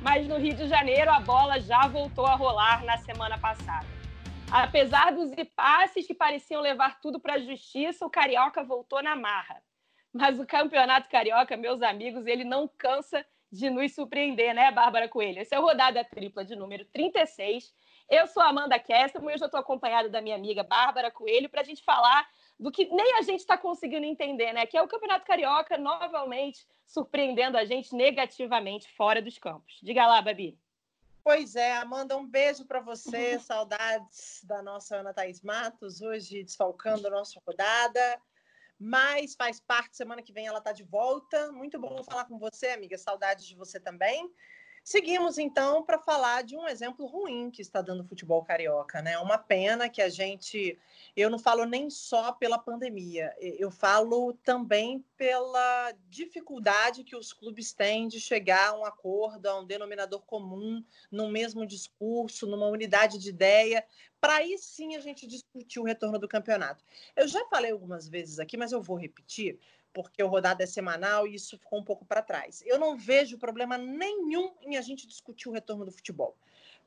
Mas no Rio de Janeiro a bola já voltou a rolar na semana passada. Apesar dos impasses que pareciam levar tudo para a justiça, o Carioca voltou na marra. Mas o Campeonato Carioca, meus amigos, ele não cansa de nos surpreender, né, Bárbara Coelho? Essa é a rodada tripla de número 36. Eu sou Amanda Kessler, e hoje eu estou acompanhada da minha amiga Bárbara Coelho para a gente falar do que nem a gente está conseguindo entender, né? Que é o Campeonato Carioca novamente surpreendendo a gente negativamente fora dos campos. Diga lá, Babi. Pois é, Amanda, um beijo para você. Saudades da nossa Ana Thaís Matos, hoje desfalcando a nossa rodada. Mas faz parte, semana que vem ela está de volta. Muito bom falar com você, amiga. Saudades de você também. Seguimos então para falar de um exemplo ruim que está dando o futebol carioca, né? Uma pena que a gente, eu não falo nem só pela pandemia, eu falo também pela dificuldade que os clubes têm de chegar a um acordo, a um denominador comum, no mesmo discurso, numa unidade de ideia, para aí sim a gente discutir o retorno do campeonato. Eu já falei algumas vezes aqui, mas eu vou repetir porque o rodada é semanal e isso ficou um pouco para trás. Eu não vejo problema nenhum em a gente discutir o retorno do futebol.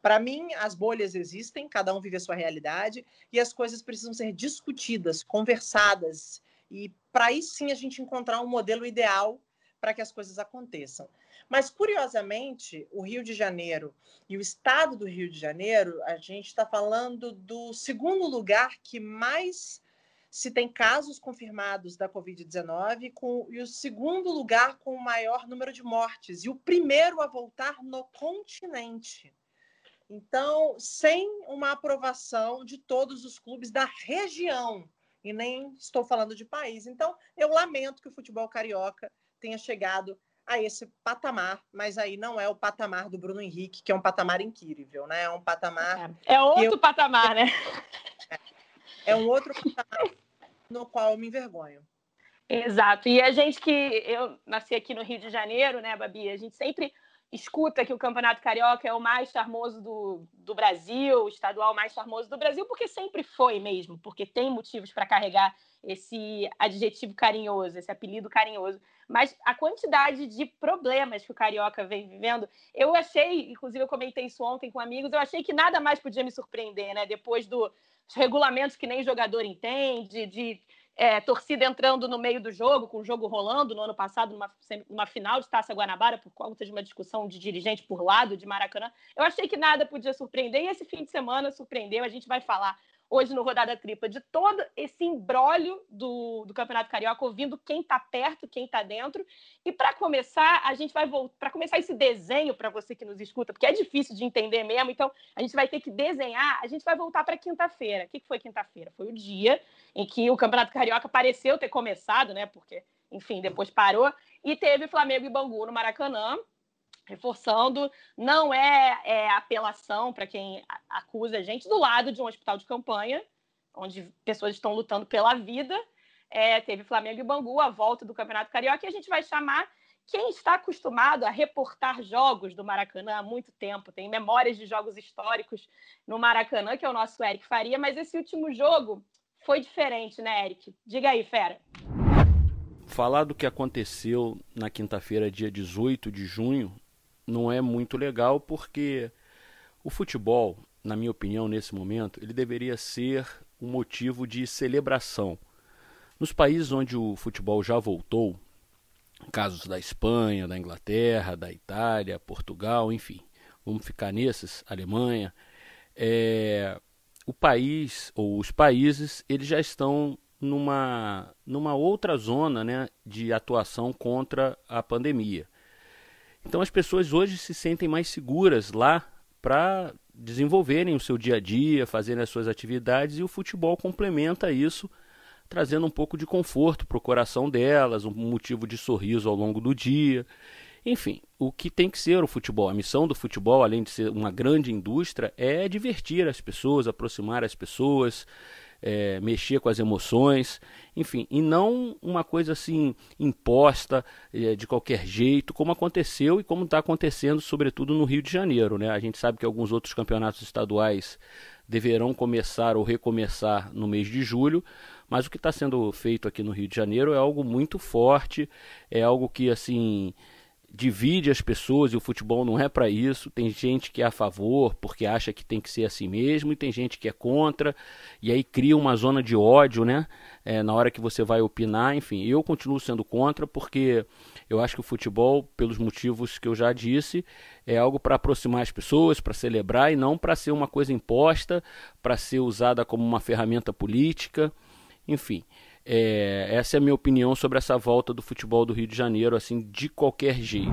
Para mim, as bolhas existem, cada um vive a sua realidade e as coisas precisam ser discutidas, conversadas e para aí sim a gente encontrar um modelo ideal para que as coisas aconteçam. Mas, curiosamente, o Rio de Janeiro e o estado do Rio de Janeiro, a gente está falando do segundo lugar que mais se tem casos confirmados da Covid-19 e o segundo lugar com o maior número de mortes e o primeiro a voltar no continente. Então, sem uma aprovação de todos os clubes da região, e nem estou falando de país. Então, eu lamento que o futebol carioca tenha chegado a esse patamar, mas aí não é o patamar do Bruno Henrique, que é um patamar incrível, né? É um patamar. É, é outro eu... patamar, né? É um outro patamar no qual eu me envergonho. Exato. E a gente que eu nasci aqui no Rio de Janeiro, né, Babi? A gente sempre escuta que o Campeonato Carioca é o mais charmoso do, do Brasil, o estadual mais charmoso do Brasil, porque sempre foi mesmo, porque tem motivos para carregar esse adjetivo carinhoso, esse apelido carinhoso. Mas a quantidade de problemas que o Carioca vem vivendo, eu achei, inclusive eu comentei isso ontem com amigos, eu achei que nada mais podia me surpreender, né? Depois do, regulamentos que nem jogador entende, de é, torcida entrando no meio do jogo, com o jogo rolando no ano passado, numa, numa final de Taça Guanabara, por conta de uma discussão de dirigente por lado de Maracanã. Eu achei que nada podia surpreender, e esse fim de semana surpreendeu. A gente vai falar hoje no Rodada Tripla, de todo esse embrólio do, do Campeonato Carioca, ouvindo quem está perto, quem está dentro. E para começar, a gente vai voltar, para começar esse desenho para você que nos escuta, porque é difícil de entender mesmo, então a gente vai ter que desenhar, a gente vai voltar para quinta-feira. O que, que foi quinta-feira? Foi o dia em que o Campeonato Carioca pareceu ter começado, né? Porque, enfim, depois parou, e teve Flamengo e Bangu no Maracanã reforçando, não é, é apelação para quem acusa a gente do lado de um hospital de campanha, onde pessoas estão lutando pela vida. É, teve Flamengo e Bangu, a volta do Campeonato Carioca, e a gente vai chamar quem está acostumado a reportar jogos do Maracanã há muito tempo, tem memórias de jogos históricos no Maracanã, que é o nosso Eric Faria, mas esse último jogo foi diferente, né, Eric? Diga aí, fera. Falar do que aconteceu na quinta-feira, dia 18 de junho, não é muito legal porque o futebol, na minha opinião, nesse momento, ele deveria ser um motivo de celebração. Nos países onde o futebol já voltou, casos da Espanha, da Inglaterra, da Itália, Portugal, enfim, vamos ficar nesses, Alemanha, é, o país ou os países eles já estão numa, numa outra zona né, de atuação contra a pandemia. Então as pessoas hoje se sentem mais seguras lá para desenvolverem o seu dia a dia, fazerem as suas atividades e o futebol complementa isso, trazendo um pouco de conforto para o coração delas, um motivo de sorriso ao longo do dia. Enfim, o que tem que ser o futebol, a missão do futebol, além de ser uma grande indústria, é divertir as pessoas, aproximar as pessoas, é, mexer com as emoções, enfim, e não uma coisa assim imposta é, de qualquer jeito, como aconteceu e como está acontecendo, sobretudo no Rio de Janeiro. Né? A gente sabe que alguns outros campeonatos estaduais deverão começar ou recomeçar no mês de julho, mas o que está sendo feito aqui no Rio de Janeiro é algo muito forte, é algo que assim divide as pessoas e o futebol não é para isso. Tem gente que é a favor porque acha que tem que ser assim mesmo, e tem gente que é contra, e aí cria uma zona de ódio, né? É, na hora que você vai opinar, enfim, eu continuo sendo contra porque eu acho que o futebol, pelos motivos que eu já disse, é algo para aproximar as pessoas, para celebrar e não para ser uma coisa imposta, para ser usada como uma ferramenta política, enfim. É, essa é a minha opinião sobre essa volta do futebol do Rio de Janeiro, assim, de qualquer jeito.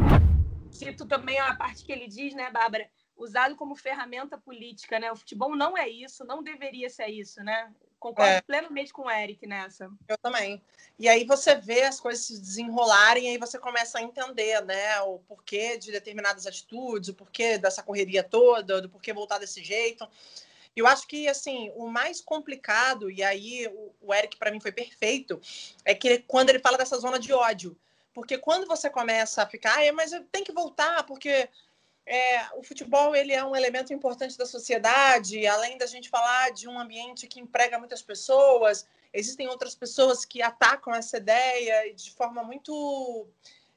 Cito também a parte que ele diz, né, Bárbara? Usado como ferramenta política, né? O futebol não é isso, não deveria ser isso, né? Concordo é. plenamente com o Eric nessa. Eu também. E aí você vê as coisas se desenrolarem, e aí você começa a entender, né, o porquê de determinadas atitudes, o porquê dessa correria toda, do porquê voltar desse jeito. Eu acho que, assim, o mais complicado, e aí o, Eric para mim foi perfeito, é que quando ele fala dessa zona de ódio. Porque quando você começa a ficar, ah, mas eu tenho que voltar, porque é, o futebol ele é um elemento importante da sociedade, além da gente falar de um ambiente que emprega muitas pessoas, existem outras pessoas que atacam essa ideia de forma muito.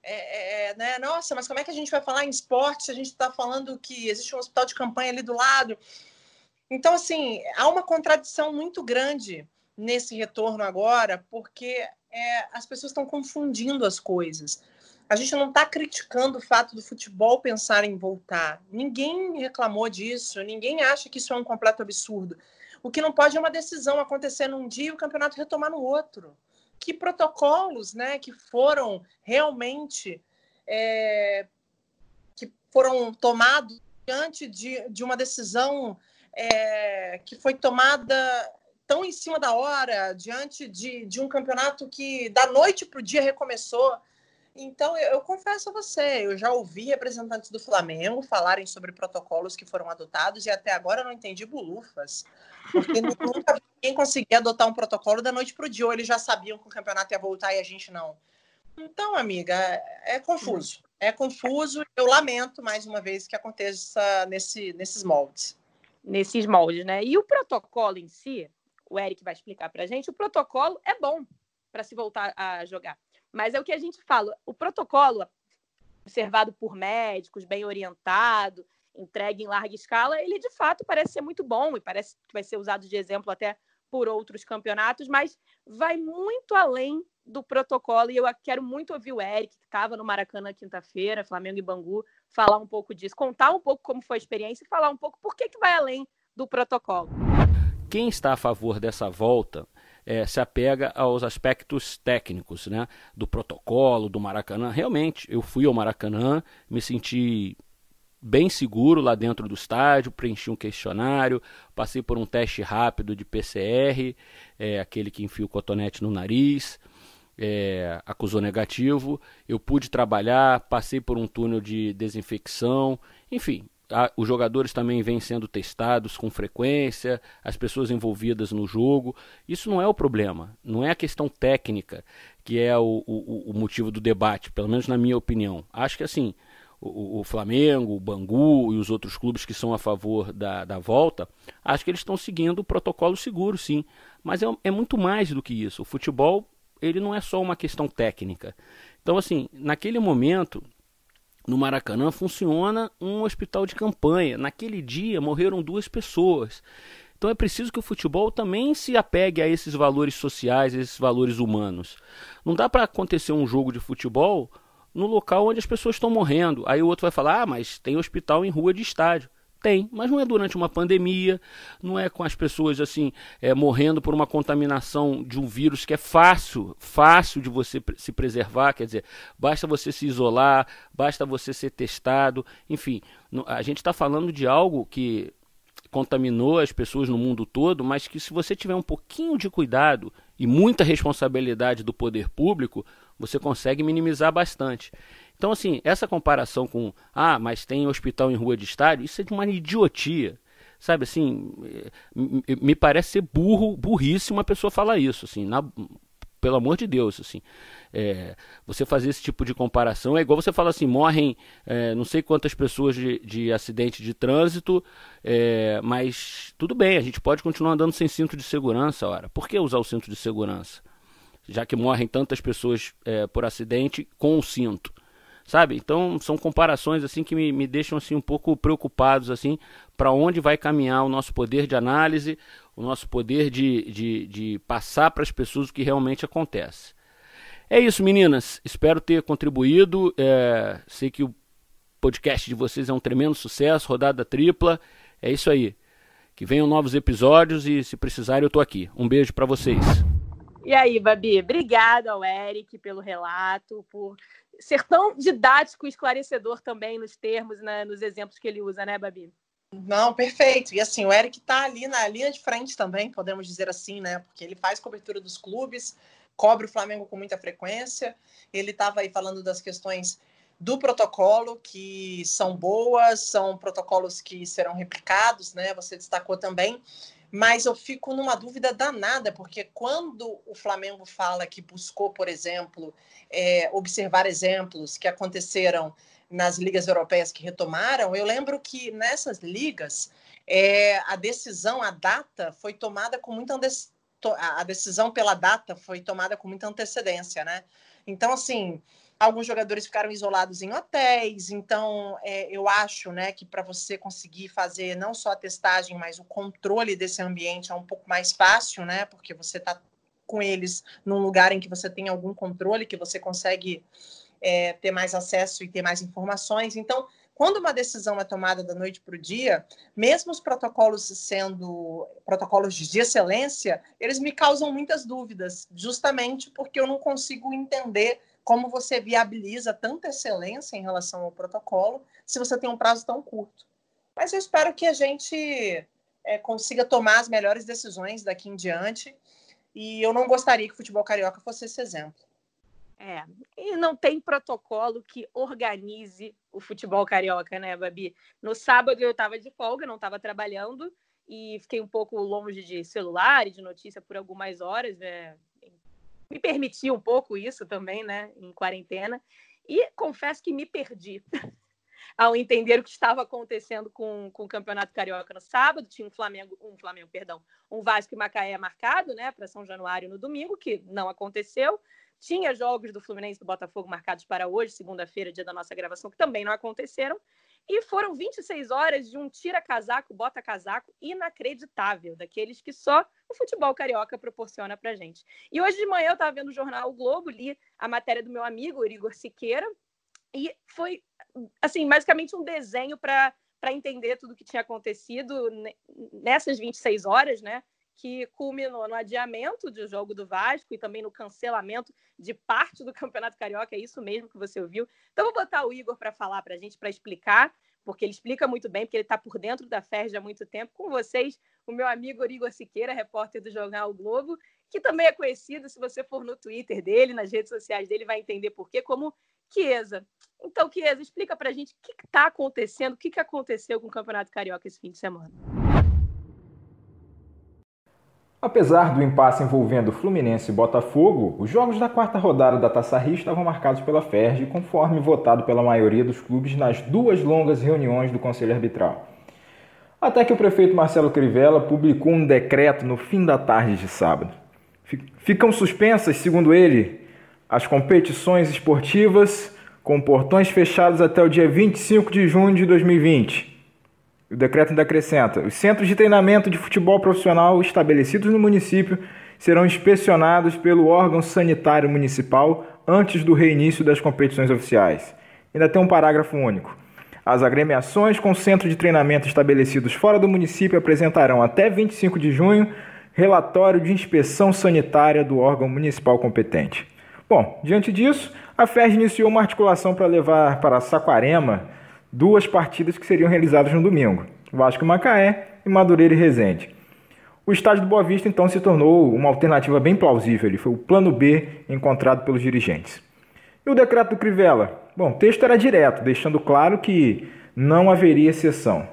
É, é, é né? Nossa, mas como é que a gente vai falar em esporte se a gente está falando que existe um hospital de campanha ali do lado? Então, assim, há uma contradição muito grande nesse retorno agora, porque é, as pessoas estão confundindo as coisas. A gente não está criticando o fato do futebol pensar em voltar. Ninguém reclamou disso, ninguém acha que isso é um completo absurdo. O que não pode é uma decisão acontecer num dia e o campeonato retomar no outro. Que protocolos né, que foram realmente é, que foram tomados diante de, de uma decisão é, que foi tomada tão em cima da hora, diante de, de um campeonato que da noite para o dia recomeçou. Então, eu, eu, confesso a você, eu já ouvi representantes do Flamengo falarem sobre protocolos que foram adotados e até agora eu não entendi bulufas. Porque nunca ninguém conseguia adotar um protocolo da noite para o dia, ou eles já sabiam que o campeonato ia voltar e a gente não. Então, amiga, é, é confuso. É confuso. Eu lamento, mais uma vez, que aconteça nesse, nesses moldes nesses moldes, né? E o protocolo em si, o Eric vai explicar para a gente, o protocolo é bom para se voltar a jogar. Mas é o que a gente fala, o protocolo observado por médicos, bem orientado, entregue em larga escala, ele de fato parece ser muito bom e parece que vai ser usado de exemplo até por outros campeonatos, mas vai muito além do protocolo. E eu quero muito ouvir o Eric, que estava no Maracanã quinta-feira, Flamengo e Bangu, falar um pouco disso, contar um pouco como foi a experiência e falar um pouco por que, que vai além do protocolo. Quem está a favor dessa volta é, se apega aos aspectos técnicos né, do protocolo, do Maracanã. Realmente, eu fui ao Maracanã, me senti bem seguro lá dentro do estádio, preenchi um questionário, passei por um teste rápido de PCR, é, aquele que enfia o cotonete no nariz é, acusou negativo. Eu pude trabalhar, passei por um túnel de desinfecção, enfim. A, os jogadores também vêm sendo testados com frequência, as pessoas envolvidas no jogo. Isso não é o problema, não é a questão técnica que é o, o, o motivo do debate, pelo menos na minha opinião. Acho que assim, o, o, Flamengo, o Bangu e os outros clubes que são a favor da, da volta, acho que eles estão seguindo o protocolo seguro, sim. Mas é, é muito mais do que isso. O futebol ele não é só uma questão técnica. Então, assim, naquele momento, no Maracanã, funciona um hospital de campanha. Naquele dia morreram duas pessoas. Então é preciso que o futebol também se apegue a esses valores sociais, a esses valores humanos. Não dá para acontecer um jogo de futebol no local onde as pessoas estão morrendo. Aí o outro vai falar: ah, mas tem hospital em rua de estádio. Tem, mas não é durante uma pandemia, não é com as pessoas assim é, morrendo por uma contaminação de um vírus que é fácil, fácil de você se preservar, quer dizer, basta você se isolar, basta você ser testado, enfim, a gente está falando de algo que contaminou as pessoas no mundo todo, mas que se você tiver um pouquinho de cuidado e muita responsabilidade do poder público, você consegue minimizar bastante. Então, assim, essa comparação com, ah, mas tem hospital em rua de estádio, isso é de uma idiotia. Sabe, assim, me parece ser burro, burrice uma pessoa falar isso, assim, na, pelo amor de Deus, assim. É, você fazer esse tipo de comparação é igual você falar assim, morrem é, não sei quantas pessoas de, de acidente de trânsito, é, mas tudo bem, a gente pode continuar andando sem cinto de segurança, ora. Por que usar o cinto de segurança? Já que morrem tantas pessoas é, por acidente com o cinto. sabe? Então são comparações assim que me, me deixam assim um pouco preocupados assim para onde vai caminhar o nosso poder de análise, o nosso poder de, de, de passar para as pessoas o que realmente acontece. É isso, meninas. Espero ter contribuído. É, sei que o podcast de vocês é um tremendo sucesso, rodada tripla. É isso aí. Que venham novos episódios e se precisarem eu tô aqui. Um beijo para vocês. E aí, Babi, obrigada ao Eric pelo relato, por ser tão didático e esclarecedor também nos termos, né, nos exemplos que ele usa, né, Babi? Não, perfeito. E assim, o Eric está ali na linha de frente também, podemos dizer assim, né? Porque ele faz cobertura dos clubes, cobre o Flamengo com muita frequência. Ele estava aí falando das questões do protocolo, que são boas, são protocolos que serão replicados, né? Você destacou também. Mas eu fico numa dúvida danada, porque quando o Flamengo fala que buscou, por exemplo, é, observar exemplos que aconteceram nas ligas europeias que retomaram, eu lembro que nessas ligas é, a decisão, a data foi tomada com muita a decisão pela data foi tomada com muita antecedência, né? Então, assim, alguns jogadores ficaram isolados em hotéis, então é, eu acho, né, que para você conseguir fazer não só a testagem, mas o controle desse ambiente é um pouco mais fácil, né? Porque você está com eles num lugar em que você tem algum controle, que você consegue é, ter mais acesso e ter mais informações. Então, quando uma decisão é tomada da noite para o dia, mesmo os protocolos sendo protocolos de excelência, eles me causam muitas dúvidas, justamente porque eu não consigo entender como você viabiliza tanta excelência em relação ao protocolo se você tem um prazo tão curto. Mas eu espero que a gente é, consiga tomar as melhores decisões daqui em diante. E eu não gostaria que o futebol carioca fosse esse exemplo. É, e não tem protocolo que organize o futebol carioca, né, Babi? No sábado eu estava de folga, não estava trabalhando e fiquei um pouco longe de celular e de notícia por algumas horas, né? Me permiti um pouco isso também, né, em quarentena. E confesso que me perdi ao entender o que estava acontecendo com, com o Campeonato Carioca no sábado. Tinha um Flamengo, um Flamengo, perdão, um Vasco e Macaé marcado, né, para São Januário no domingo, que não aconteceu. Tinha jogos do Fluminense e do Botafogo marcados para hoje, segunda-feira, dia da nossa gravação, que também não aconteceram. E foram 26 horas de um tira-casaco, bota-casaco inacreditável, daqueles que só o futebol carioca proporciona para gente. E hoje de manhã eu estava vendo o jornal o Globo, li a matéria do meu amigo Igor Siqueira, e foi, assim, basicamente um desenho para entender tudo o que tinha acontecido nessas 26 horas, né? Que culminou no adiamento do jogo do Vasco e também no cancelamento de parte do Campeonato Carioca, é isso mesmo que você ouviu. Então, vou botar o Igor para falar para a gente, para explicar, porque ele explica muito bem, porque ele está por dentro da FERJ há muito tempo. Com vocês, o meu amigo Igor Siqueira, repórter do Jornal o Globo, que também é conhecido, se você for no Twitter dele, nas redes sociais dele, vai entender por quê, como Chiesa. Então, Chiesa, explica para a gente o que está acontecendo, o que, que aconteceu com o Campeonato Carioca esse fim de semana. Apesar do impasse envolvendo Fluminense e Botafogo, os jogos da quarta rodada da Taça Rio estavam marcados pela FERJ, conforme votado pela maioria dos clubes nas duas longas reuniões do Conselho Arbitral. Até que o prefeito Marcelo Crivella publicou um decreto no fim da tarde de sábado. Ficam suspensas, segundo ele, as competições esportivas com portões fechados até o dia 25 de junho de 2020 o decreto ainda acrescenta: os centros de treinamento de futebol profissional estabelecidos no município serão inspecionados pelo órgão sanitário municipal antes do reinício das competições oficiais. Ainda tem um parágrafo único. As agremiações com centro de treinamento estabelecidos fora do município apresentarão até 25 de junho relatório de inspeção sanitária do órgão municipal competente. Bom, diante disso, a FERJ iniciou uma articulação para levar para Saquarema duas partidas que seriam realizadas no domingo: Vasco e Macaé e Madureira e Resende. O estádio do Boa Vista então se tornou uma alternativa bem plausível, ele foi o plano B encontrado pelos dirigentes. E o decreto do Crivella? Bom, o texto era direto, deixando claro que não haveria exceção.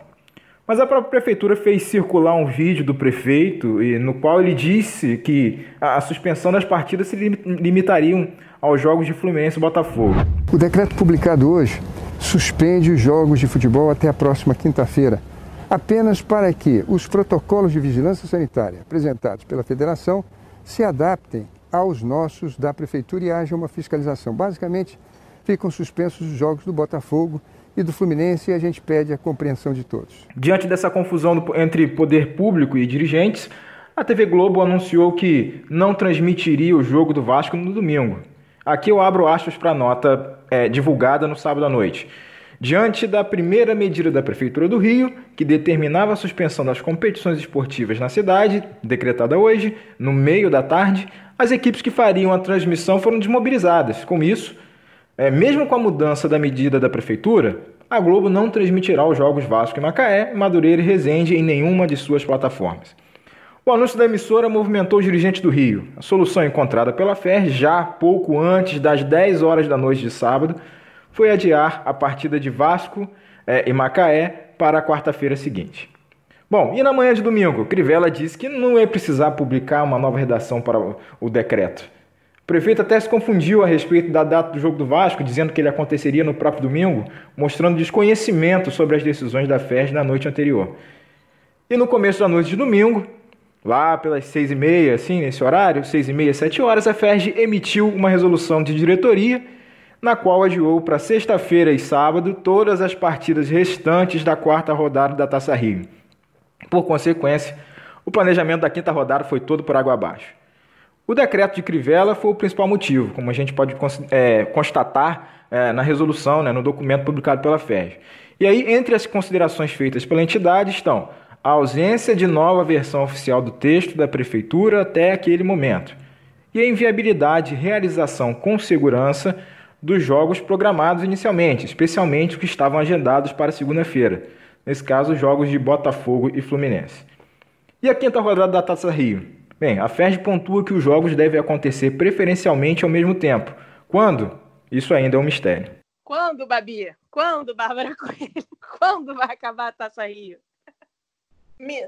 Mas a própria prefeitura fez circular um vídeo do prefeito no qual ele disse que a suspensão das partidas se limitariam aos jogos de Fluminense e Botafogo. O decreto publicado hoje suspende os jogos de futebol até a próxima quinta-feira, apenas para que os protocolos de vigilância sanitária apresentados pela federação se adaptem aos nossos da prefeitura e haja uma fiscalização. Basicamente, ficam suspensos os jogos do Botafogo e do Fluminense e a gente pede a compreensão de todos. Diante dessa confusão entre poder público e dirigentes, a TV Globo anunciou que não transmitiria o jogo do Vasco no domingo. Aqui eu abro aspas para a nota é, divulgada no sábado à noite. Diante da primeira medida da Prefeitura do Rio, que determinava a suspensão das competições esportivas na cidade, decretada hoje, no meio da tarde, as equipes que fariam a transmissão foram desmobilizadas. Com isso, é, mesmo com a mudança da medida da Prefeitura, a Globo não transmitirá os jogos Vasco e Macaé, Madureira e Resende em nenhuma de suas plataformas. O anúncio da emissora movimentou os dirigentes do Rio. A solução encontrada pela FER já pouco antes das 10 horas da noite de sábado foi adiar a partida de Vasco é, e Macaé para a quarta-feira seguinte. Bom, e na manhã de domingo, Crivella disse que não ia precisar publicar uma nova redação para o decreto. O prefeito até se confundiu a respeito da data do jogo do Vasco, dizendo que ele aconteceria no próprio domingo, mostrando desconhecimento sobre as decisões da FES na noite anterior. E no começo da noite de domingo, lá pelas seis e meia, assim, nesse horário, seis e meia, sete horas, a FERJ emitiu uma resolução de diretoria na qual adiou para sexta-feira e sábado todas as partidas restantes da quarta rodada da Taça Rio. Por consequência, o planejamento da quinta rodada foi todo por água abaixo. O decreto de Crivella foi o principal motivo, como a gente pode é, constatar é, na resolução, né, no documento publicado pela FERJ. E aí, entre as considerações feitas pela entidade estão a ausência de nova versão oficial do texto da Prefeitura até aquele momento e a inviabilidade de realização com segurança dos jogos programados inicialmente, especialmente os que estavam agendados para segunda-feira, nesse caso, os jogos de Botafogo e Fluminense. E a quinta rodada da Taça Rio? Bem, a FERJ pontua que os jogos devem acontecer preferencialmente ao mesmo tempo. Quando? Isso ainda é um mistério. Quando, Babi? Quando, Bárbara Coelho? Quando vai acabar a Taça Rio?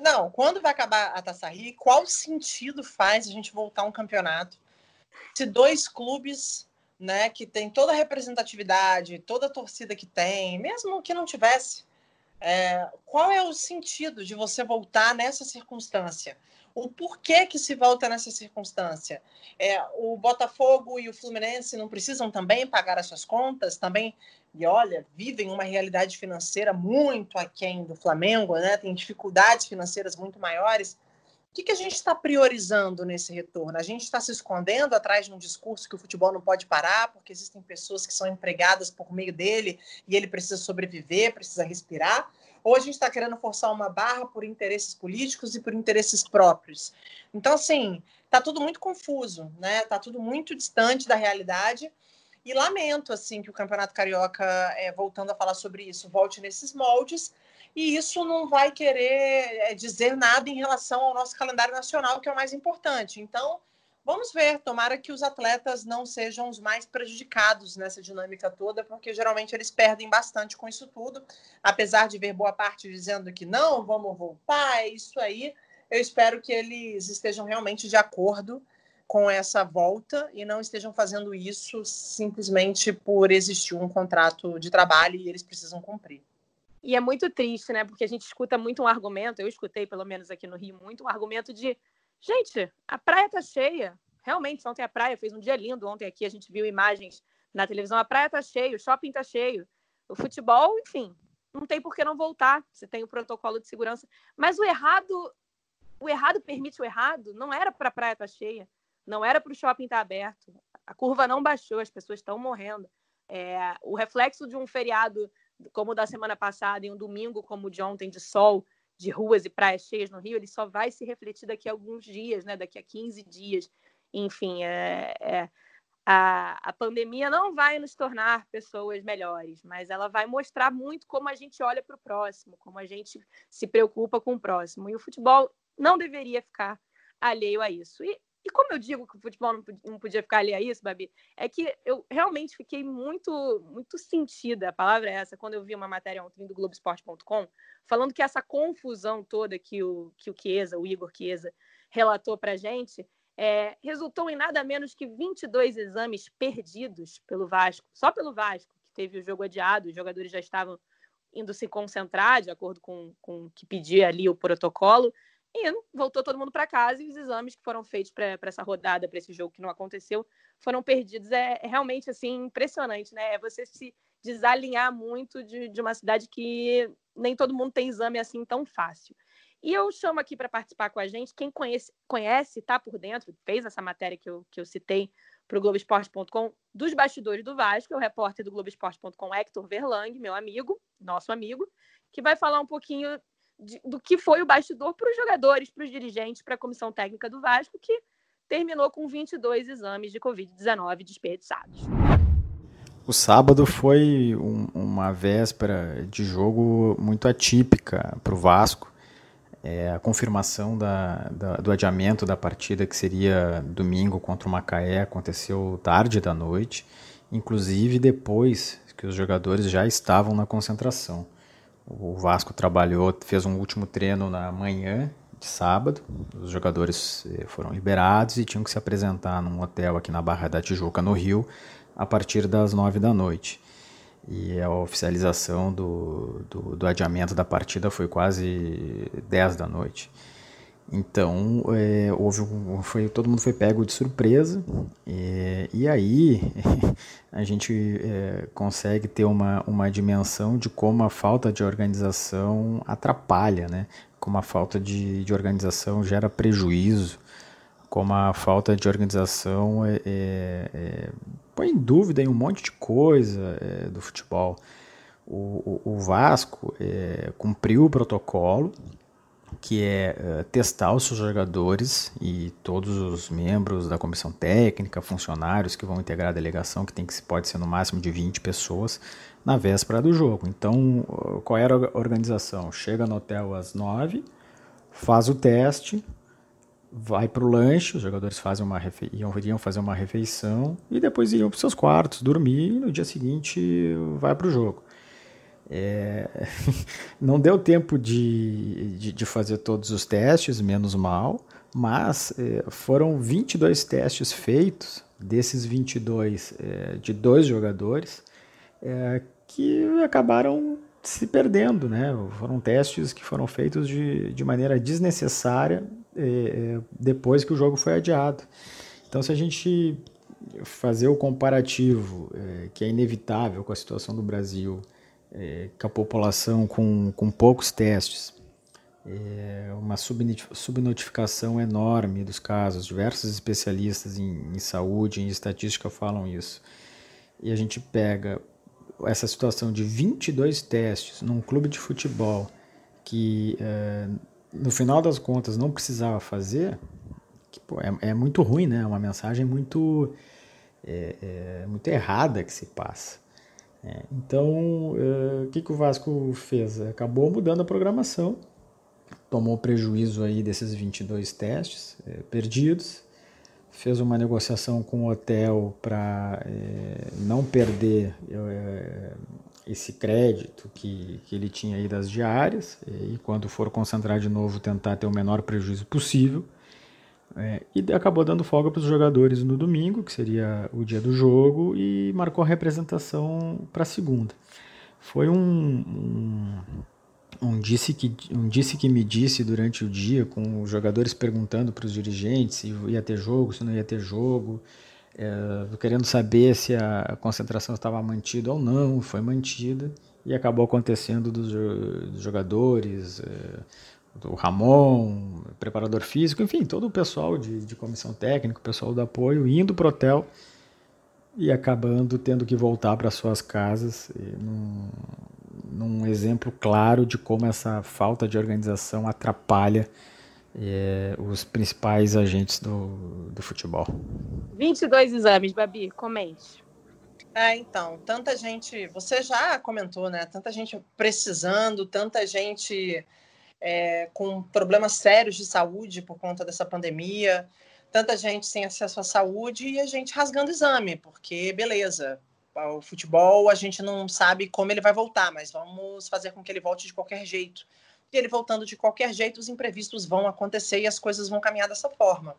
Não, quando vai acabar a Taça Rio? Qual sentido faz a gente voltar um campeonato se dois clubes né, que tem toda a representatividade, toda a torcida que tem, mesmo que não tivesse, é, qual é o sentido de você voltar nessa circunstância? O porquê que se volta nessa circunstância? É, o Botafogo e o Fluminense não precisam também pagar as suas contas, também, e olha, vivem uma realidade financeira muito aquém do Flamengo, né? tem dificuldades financeiras muito maiores que, que a gente está priorizando nesse retorno? A gente está se escondendo atrás de um discurso que o futebol não pode parar, porque existem pessoas que são empregadas por meio dele e ele precisa sobreviver, precisa respirar? Ou a gente está querendo forçar uma barra por interesses políticos e por interesses próprios? Então, assim, está tudo muito confuso, né? Está tudo muito distante da realidade. E lamento, assim, que o Campeonato Carioca, é, voltando a falar sobre isso, volte nesses moldes, e isso não vai querer eh, dizer nada em relação ao nosso calendário nacional, que é o mais importante. Então, vamos ver. Tomara que os atletas não sejam os mais prejudicados nessa dinâmica toda, porque geralmente eles perdem bastante com isso tudo. Apesar de ver boa parte dizendo que não, vamos voltar, é isso aí. Eu espero que eles estejam realmente de acordo com essa volta e não estejam fazendo isso simplesmente por existir um contrato de trabalho e eles precisam cumprir. E é muito triste, né? Porque a gente escuta muito um argumento, eu escutei pelo menos aqui no Rio, muito um argumento de gente, a praia tá cheia. Realmente, ontem a praia fez um dia lindo. Ontem aqui a gente viu imagens na televisão, a praia tá cheia, o shopping tá cheio. O futebol, enfim, não tem por que não voltar. Você tem o protocolo de segurança. Mas o errado, o errado permite o errado. Não era para a praia estar tá cheia, não era para o shopping estar tá aberto. A curva não baixou, as pessoas estão morrendo. É, o reflexo de um feriado como o da semana passada, em um domingo como o de ontem, de sol, de ruas e praias cheias no Rio, ele só vai se refletir daqui a alguns dias, né? daqui a 15 dias. Enfim, é, é, a, a pandemia não vai nos tornar pessoas melhores, mas ela vai mostrar muito como a gente olha para o próximo, como a gente se preocupa com o próximo. E o futebol não deveria ficar alheio a isso. E e como eu digo que o futebol não podia ficar ali a isso, Babi, é que eu realmente fiquei muito, muito sentida, a palavra é essa, quando eu vi uma matéria ontem do Globoesporte.com, falando que essa confusão toda que o, que o Chiesa, o Igor Chiesa, relatou para a gente, é, resultou em nada menos que 22 exames perdidos pelo Vasco, só pelo Vasco, que teve o jogo adiado, os jogadores já estavam indo se concentrar, de acordo com o que pedia ali o protocolo, E voltou todo mundo para casa e os exames que foram feitos para essa rodada, para esse jogo que não aconteceu, foram perdidos. É, é, realmente assim impressionante, né? É você se desalinhar muito de, de uma cidade que nem todo mundo tem exame assim tão fácil. E eu chamo aqui para participar com a gente quem conhece, conhece, tá por dentro, fez essa matéria que eu, que eu citei para o Globoesporte.com dos bastidores do Vasco, é o repórter do Globoesporte.com, Hector Verlang, meu amigo, nosso amigo, que vai falar um pouquinho de, do que foi o bastidor para os jogadores, para os dirigentes, para a comissão técnica do Vasco, que terminou com 22 exames de Covid-19 desperdiçados. O sábado foi um, uma véspera de jogo muito atípica para o Vasco. É, a confirmação da, da, do adiamento da partida, que seria domingo contra o Macaé, aconteceu tarde da noite, inclusive depois que os jogadores já estavam na concentração. O Vasco trabalhou, fez um último treino na manhã de sábado. Os jogadores eh, foram liberados e tinham que se apresentar num hotel aqui na Barra da Tijuca, no Rio, a partir das nove da noite. E a oficialização do, do, do adiamento da partida foi quase dez da noite. Então, é, houve um, foi, todo mundo foi pego de surpresa, e, e aí a gente é, consegue ter uma, uma dimensão de como a falta de organização atrapalha, né? como a falta de, de organização gera prejuízo, como a falta de organização é, é, é põe em dúvida em um monte de coisa é, do futebol. O, o, o Vasco é, cumpriu o protocolo, que é uh, testar os seus jogadores e todos os membros da comissão técnica, funcionários que vão integrar a delegação, que tem que pode ser no máximo de 20 pessoas, na véspera do jogo. Então, uh, qual era a organização? Chega no hotel às 9, faz o teste, vai para o lanche, os jogadores fazem uma refe... iam, fazer uma refeição e depois iam para seus quartos, dormir e no dia seguinte vai para o jogo. É, não deu tempo de, de, de, fazer todos os testes, menos mal, mas é, foram 22 testes feitos, desses 22 é, de dois jogadores, é, que acabaram se perdendo. Né? Foram testes que foram feitos de, de maneira desnecessária é, é, depois que o jogo foi adiado. Então, se a gente fazer o comparativo, que é inevitável com a situação do Brasil, é, com a população com, com poucos testes, é, uma subnotificação enorme dos casos, diversos especialistas em, em saúde, em estatística falam isso. E a gente pega essa situação de 22 testes num clube de futebol que é, no final das contas não precisava fazer, que, pô, é, é, muito ruim, né? É uma mensagem muito, é, é muito errada que se passa. É, então, é, o que, que o Vasco fez? Acabou mudando a programação, tomou prejuízo aí desses 22 testes é, perdidos, fez uma negociação com o hotel para é, não perder é, esse crédito que, que ele tinha aí das diárias e quando for concentrar de novo tentar ter o menor prejuízo possível. É, e acabou dando folga para os jogadores no domingo, que seria o dia do jogo, e marcou a representação para segunda. Foi um, um, um, disse que, um disse que me disse durante o dia, com os jogadores perguntando para os dirigentes se ia ter jogo, se não ia ter jogo, é, querendo saber se a concentração estava mantida ou não, foi mantida, e acabou acontecendo dos, dos jogadores. É, o Ramon, preparador físico, enfim, todo o pessoal de, de comissão técnica, o pessoal do apoio, indo para o hotel e acabando tendo que voltar para suas casas, num, num, exemplo claro de como essa falta de organização atrapalha é, os principais agentes do, do futebol. 22 exames, Babi, comente. É, então, tanta gente, você já comentou, né? Tanta gente precisando, tanta gente é, com problemas sérios de saúde por conta dessa pandemia, tanta gente sem acesso à saúde e a gente rasgando exame, porque beleza, o futebol a gente não sabe como ele vai voltar, mas vamos fazer com que ele volte de qualquer jeito. E ele voltando de qualquer jeito, os imprevistos vão acontecer e as coisas vão caminhar dessa forma.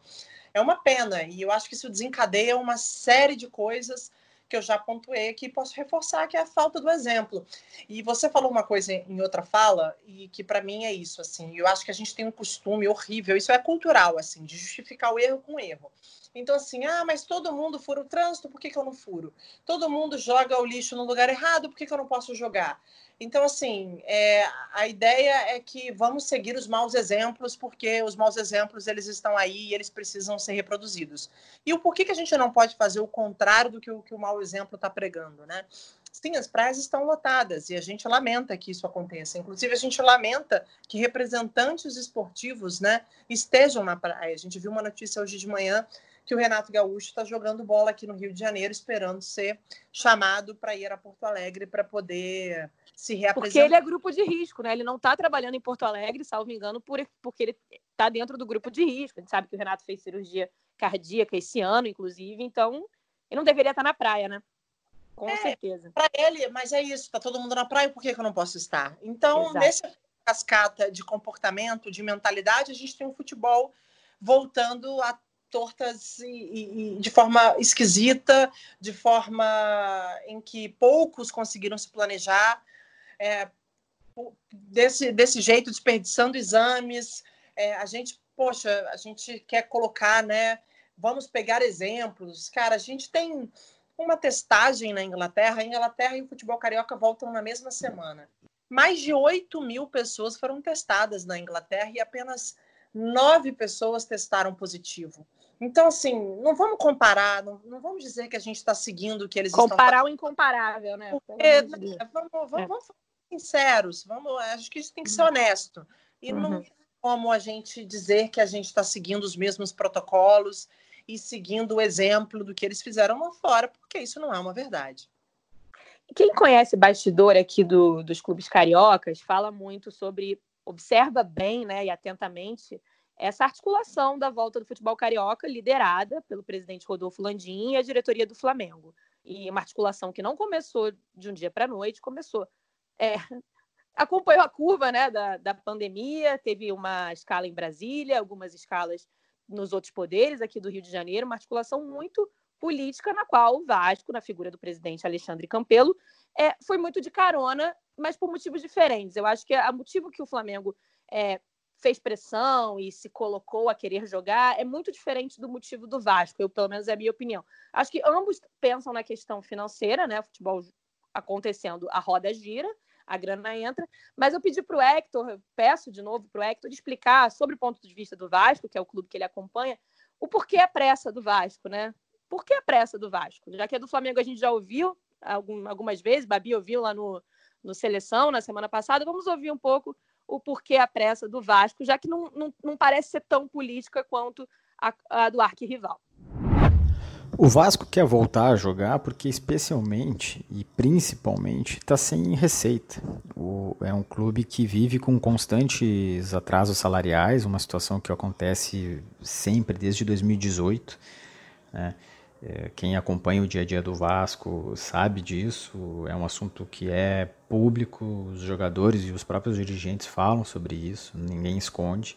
É uma pena, e eu acho que isso desencadeia uma série de coisas que eu já pontuei aqui, posso reforçar, que é a falta do exemplo. E você falou uma coisa em outra fala, e que para mim é isso, assim, eu acho que a gente tem um costume horrível, isso é cultural, assim, de justificar o erro com erro. Então, assim, ah, mas todo mundo fura o trânsito, por que, que eu não furo? Todo mundo joga o lixo no lugar errado, por que, que eu não posso jogar? Então, assim, é, a ideia é que vamos seguir os maus exemplos, porque os maus exemplos eles estão aí e eles precisam ser reproduzidos. E o porquê que a gente não pode fazer o contrário do que o, que o mau exemplo está pregando, né? Sim, as praias estão lotadas e a gente lamenta que isso aconteça. Inclusive, a gente lamenta que representantes esportivos né, estejam na praia. A gente viu uma notícia hoje de manhã que o Renato Gaúcho está jogando bola aqui no Rio de Janeiro, esperando ser chamado para ir a Porto Alegre para poder se reapresentar. Porque ele é grupo de risco, né? Ele não está trabalhando em Porto Alegre, salvo engano, por, porque ele está dentro do grupo de risco. A gente sabe que o Renato fez cirurgia cardíaca esse ano, inclusive, então ele não deveria estar tá na praia, né? Com é, certeza. Para ele, mas é isso, está todo mundo na praia, por que, que eu não posso estar? Então, Exato. nesse cascata de comportamento, de mentalidade, a gente tem um futebol voltando a tortas e, e, de forma esquisita, de forma em que poucos conseguiram se planejar, é, desse, desse jeito, desperdiçando exames. É, a gente, poxa, a gente quer colocar, né? Vamos pegar exemplos. Cara, a gente tem uma testagem na Inglaterra. A Inglaterra e o futebol carioca voltam na mesma semana. Mais de 8 mil pessoas foram testadas na Inglaterra e apenas nove pessoas testaram positivo. Então, assim, não vamos comparar, não, não vamos dizer que a gente está seguindo o que eles Comparar estão Comparar o incomparável, né? Porque, né, vamos, vamos, é. vamos ser sinceros, vamos, acho que isso tem que ser uhum. honesto. E uhum. não tem como a gente dizer que a gente está seguindo os mesmos protocolos e seguindo o exemplo do que eles fizeram lá fora, porque isso não é uma verdade. Quem conhece bastidor aqui do, dos clubes cariocas fala muito sobre, observa bem né, e atentamente essa articulação da volta do futebol carioca, liderada pelo presidente Rodolfo Landim e a diretoria do Flamengo. E uma articulação que não começou de um dia para a noite, começou. É, acompanhou a curva né, da, da pandemia, teve uma escala em Brasília, algumas escalas nos outros poderes aqui do Rio de Janeiro, uma articulação muito política na qual o Vasco, na figura do presidente Alexandre Campelo, é, foi muito de carona, mas por motivos diferentes. Eu acho que o motivo que o Flamengo é, fez pressão e se colocou a querer jogar é muito diferente do motivo do Vasco, eu, pelo menos é a minha opinião. Acho que ambos pensam na questão financeira, né? O futebol acontecendo, a roda gira, a grana entra, mas eu pedi para o Hector, peço de novo para o Hector explicar sobre o ponto de vista do Vasco, que é o clube que ele acompanha, o porquê a pressa do Vasco, né? Por que a pressa do Vasco? Já que é do Flamengo a gente já ouviu algumas vezes, Babi ouviu lá no, no Seleção na semana passada, vamos ouvir um pouco o porquê a pressa do Vasco, já que não, não, não parece ser tão política quanto a, a do arquirrival. O Vasco quer voltar a jogar porque, especialmente e principalmente, está sem receita. O, é um clube que vive com constantes atrasos salariais, uma situação que acontece sempre desde 2018. Né? É, quem acompanha o dia a dia do Vasco sabe disso, é um assunto que é público, os jogadores e os próprios dirigentes falam sobre isso, ninguém esconde.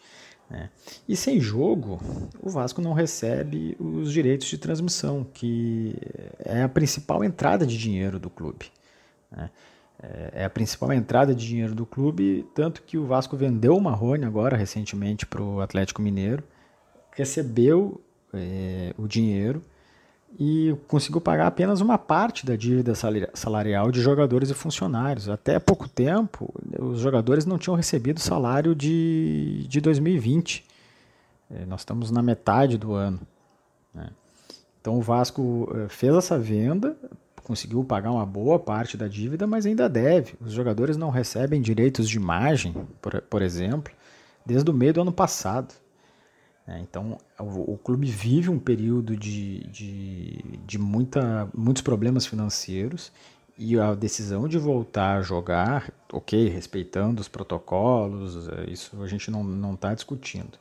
Né? E sem jogo, o Vasco não recebe os direitos de transmissão, que é a principal entrada de dinheiro do clube. Né? É a principal entrada de dinheiro do clube, tanto que o Vasco vendeu o Marrone agora, recentemente, para o Atlético Mineiro, recebeu é, o dinheiro e conseguiu pagar apenas uma parte da dívida salarial de jogadores e funcionários. Até pouco tempo, os jogadores não tinham recebido salário de, de 2020. É, nós estamos na metade do ano. Né? Então o Vasco é, fez essa venda, conseguiu pagar uma boa parte da dívida, mas ainda deve. Os jogadores não recebem direitos de imagem, por, por exemplo, desde o meio do ano passado. É, então, o, o, clube vive um período de, de, de muita, muitos problemas financeiros e a decisão de voltar a jogar, ok, respeitando os protocolos, é, isso a gente não está discutindo,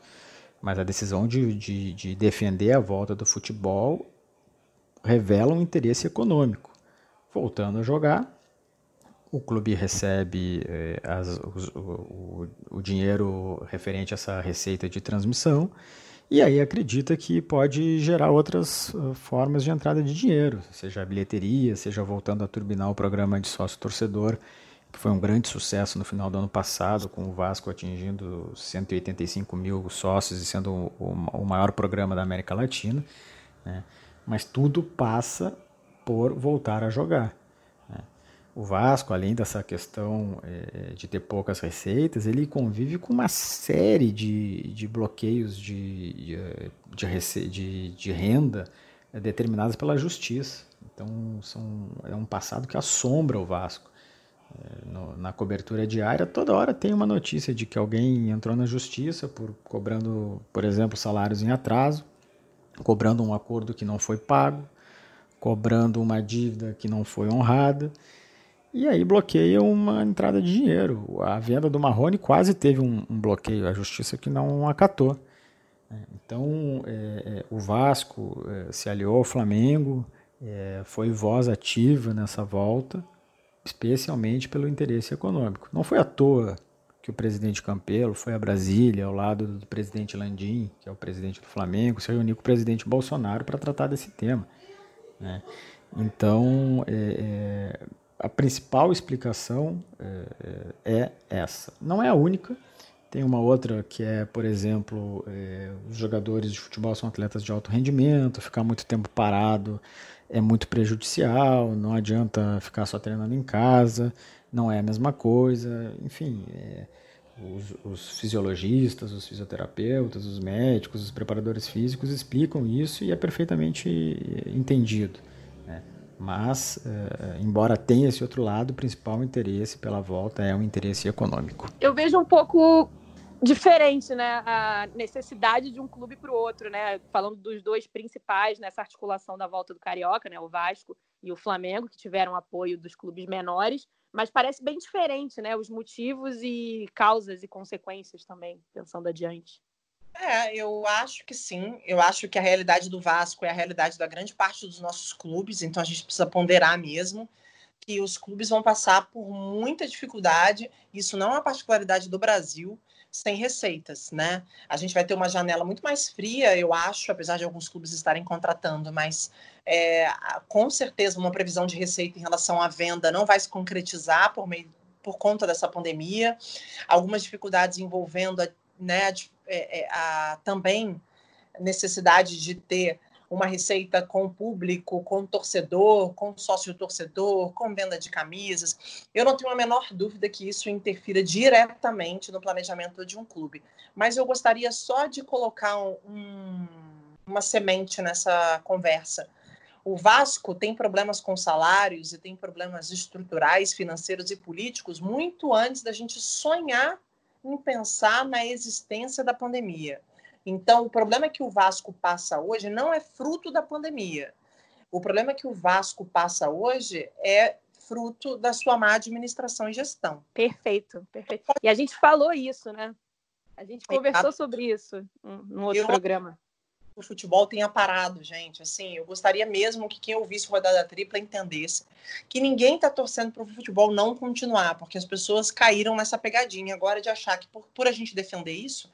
mas a decisão de, de, de defender a volta do futebol revela um interesse econômico. Voltando a jogar, o clube recebe eh, as, os, o, o, dinheiro referente a essa receita de transmissão E aí acredita que pode gerar outras uh, formas de entrada de dinheiro, seja a bilheteria, seja voltando a turbinar o programa de sócio-torcedor, que foi um grande sucesso no final do ano passado, com o Vasco atingindo 185 mil sócios e sendo o, o maior programa da América Latina. Né? Mas tudo passa por voltar a jogar. O Vasco, além dessa questão é, de ter poucas receitas, ele convive com uma série de, de bloqueios de, de, de, de, de renda determinadas pela justiça. Então, são, é um passado que assombra o Vasco. É, no, na cobertura diária, toda hora tem uma notícia de que alguém entrou na justiça por cobrando, por exemplo, salários em atraso, cobrando um acordo que não foi pago, cobrando uma dívida que não foi honrada e aí bloqueia uma entrada de dinheiro. A venda do Marrone quase teve um, um bloqueio, a justiça que não acatou. É, então, é, é, o Vasco é, se aliou ao Flamengo, é, foi voz ativa nessa volta, especialmente pelo interesse econômico. Não foi à toa que o presidente Campelo foi a Brasília, ao lado do presidente Landim, que é o presidente do Flamengo, se reuniu com o presidente Bolsonaro para tratar desse tema. Né? Então, é, é, a principal explicação é, é, essa. Não é a única. Tem uma outra que é, por exemplo, é, os jogadores de futebol são atletas de alto rendimento, ficar muito tempo parado é muito prejudicial, não adianta ficar só treinando em casa, não é a mesma coisa, enfim. É, os, os, fisiologistas, os fisioterapeutas, os médicos, os preparadores físicos explicam isso e é perfeitamente entendido. Mas, uh, embora tenha esse outro lado, o principal interesse pela volta é um interesse econômico. Eu vejo um pouco diferente, né, a necessidade de um clube para o outro, né, falando dos dois principais nessa articulação da volta do Carioca, né, o Vasco e o Flamengo, que tiveram apoio dos clubes menores, mas parece bem diferente, né, os motivos e causas e consequências também, pensando adiante. É, eu acho que sim. Eu acho que a realidade do Vasco é a realidade da grande parte dos nossos clubes, então a gente precisa ponderar mesmo que os clubes vão passar por muita dificuldade. Isso não é uma particularidade do Brasil sem receitas, né? A gente vai ter uma janela muito mais fria, eu acho, apesar de alguns clubes estarem contratando, mas é, com certeza uma previsão de receita em relação à venda não vai se concretizar por meio por conta dessa pandemia, algumas dificuldades envolvendo a, né, é, é, a também necessidade de ter uma receita com o público, com o torcedor, com o sócio-torcedor, com venda de camisas. Eu não tenho a menor dúvida que isso interfira diretamente no planejamento de um clube. Mas eu gostaria só de colocar um, uma semente nessa conversa. O Vasco tem problemas com salários e tem problemas estruturais, financeiros e políticos muito antes da gente sonhar em pensar na existência da pandemia. Então, o problema que o Vasco passa hoje não é fruto da pandemia. O problema que o Vasco passa hoje é fruto da sua má administração e gestão. Perfeito, perfeito. E a gente falou isso, né? A gente conversou sobre isso no outro Eu... programa o futebol tenha parado, gente. Assim, eu gostaria mesmo que quem ouvisse rodada tripla entendesse que ninguém está torcendo para o futebol não continuar, porque as pessoas caíram nessa pegadinha agora de achar que por, por a gente defender isso,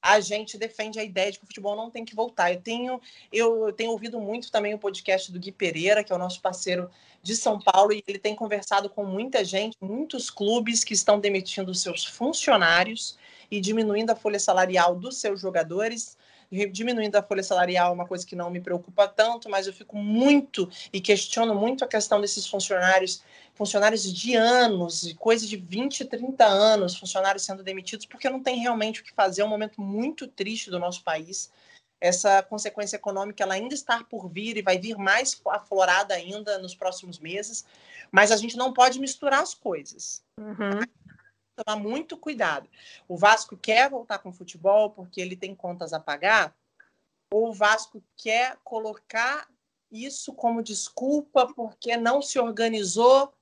a gente defende a ideia de que o futebol não tem que voltar. Eu tenho, eu tenho ouvido muito também o podcast do Gui Pereira, que é o nosso parceiro de São Paulo, e ele tem conversado com muita gente, muitos clubes que estão demitindo seus funcionários e diminuindo a folha salarial dos seus jogadores diminuindo a folha salarial é uma coisa que não me preocupa tanto, mas eu fico muito e questiono muito a questão desses funcionários, funcionários de anos, coisa de 20, 30 anos, funcionários sendo demitidos, porque não tem realmente o que fazer, é um momento muito triste do nosso país. Essa consequência econômica ela ainda está por vir e vai vir mais aflorada ainda nos próximos meses, mas a gente não pode misturar as coisas. Uhum tomar muito cuidado. O Vasco quer voltar com o futebol porque ele tem contas a pagar, ou o Vasco quer colocar isso como desculpa porque não se organizou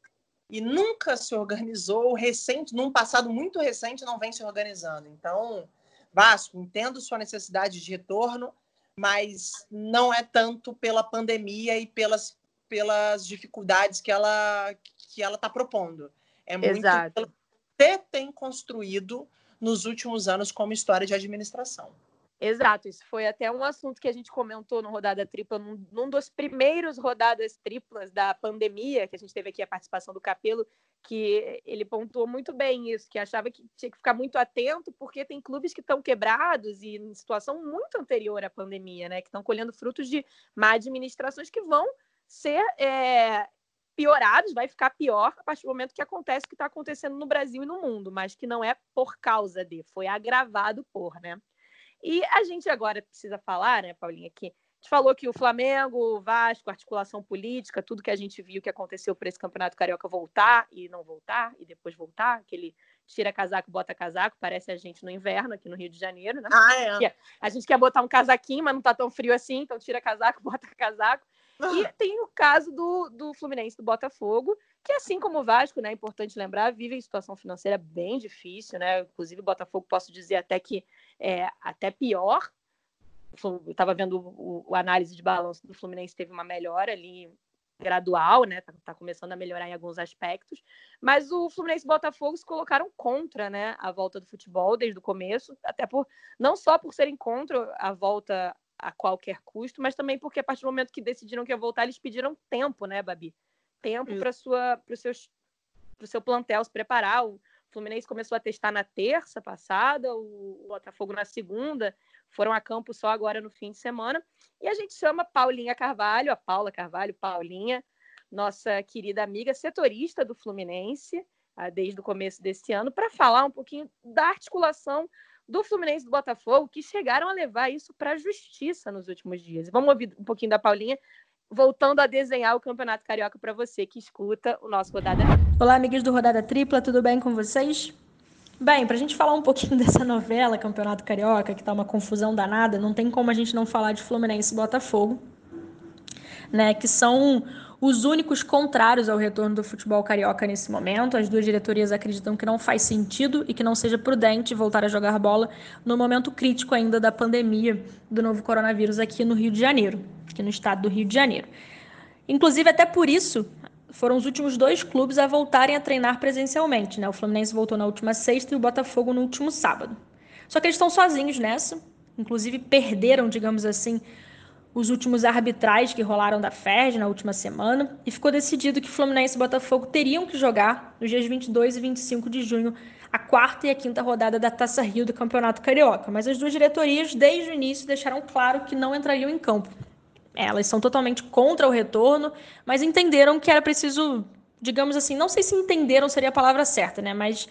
e nunca se organizou, recente, num passado muito recente, não vem se organizando. Então, Vasco, entendo sua necessidade de retorno, mas não é tanto pela pandemia e pelas, pelas dificuldades que ela que ela está propondo. É muito Exato. pela você tem construído nos últimos anos como história de administração. Exato, isso foi até um assunto que a gente comentou no Rodada Tripla, num, num, dos primeiros rodadas triplas da pandemia, que a gente teve aqui a participação do Capelo, que ele pontuou muito bem isso, que achava que tinha que ficar muito atento, porque tem clubes que estão quebrados e em situação muito anterior à pandemia, né? Que estão colhendo frutos de má administrações que vão ser é, piorados, vai ficar pior a partir do momento que acontece o que está acontecendo no Brasil e no mundo, mas que não é por causa de, foi agravado por, né? E a gente agora precisa falar, né, Paulinha, que a gente falou que o Flamengo, o Vasco, articulação política, tudo que a gente viu que aconteceu para esse Campeonato Carioca voltar e não voltar, e depois voltar, aquele tira casaco, bota casaco, parece a gente no inverno aqui no Rio de Janeiro, né? Ah, é. A gente quer botar um casaquinho, mas não tá tão frio assim, então tira casaco, bota casaco. E tem o caso do, do Fluminense do Botafogo, que assim como o Vasco, né, é importante lembrar, vive em situação financeira bem difícil, né? Inclusive o Botafogo posso dizer até que é até pior. Eu estava vendo o, o, análise de balanço do Fluminense teve uma melhora ali gradual, né? Tá, tá, começando a melhorar em alguns aspectos, mas o Fluminense e o Botafogo se colocaram contra, né, a volta do futebol desde o começo, até por não só por serem contra a volta a qualquer custo, mas também porque a partir do momento que decidiram que ia voltar, eles pediram tempo, né, Babi? Tempo para sua para o seu plantel se preparar. O Fluminense começou a testar na terça passada, o Botafogo na segunda, foram a campo só agora no fim de semana. E a gente chama Paulinha Carvalho, a Paula Carvalho, Paulinha, nossa querida amiga setorista do Fluminense, ah, desde o começo desse ano, para falar um pouquinho da articulação do Fluminense do Botafogo, que chegaram a levar isso para a justiça nos últimos dias. Vamos ouvir um pouquinho da Paulinha, voltando a desenhar o Campeonato Carioca para você que escuta o nosso Rodada Olá, amigos do Rodada Tripla, tudo bem com vocês? Bem, para a gente falar um pouquinho dessa novela Campeonato Carioca, que tá uma confusão danada, não tem como a gente não falar de Fluminense e Botafogo, né, que são os únicos contrários ao retorno do futebol carioca nesse momento. As duas diretorias acreditam que não faz sentido e que não seja prudente voltar a jogar bola no momento crítico ainda da pandemia do novo coronavírus aqui no Rio de Janeiro, aqui no estado do Rio de Janeiro. Inclusive, até por isso, foram os últimos dois clubes a voltarem a treinar presencialmente. Né? O Fluminense voltou na última sexta e o Botafogo no último sábado. Só que eles estão sozinhos nessa, inclusive perderam, digamos assim, os últimos arbitrais que rolaram da FERJ na última semana e ficou decidido que Fluminense e Botafogo teriam que jogar nos dias 22 e 25 de junho a quarta e a quinta rodada da Taça Rio do Campeonato Carioca. Mas as duas diretorias, desde o início, deixaram claro que não entrariam em campo. Elas são totalmente contra o retorno, mas entenderam que era preciso, digamos assim, não sei se entenderam seria a palavra certa, né? Mas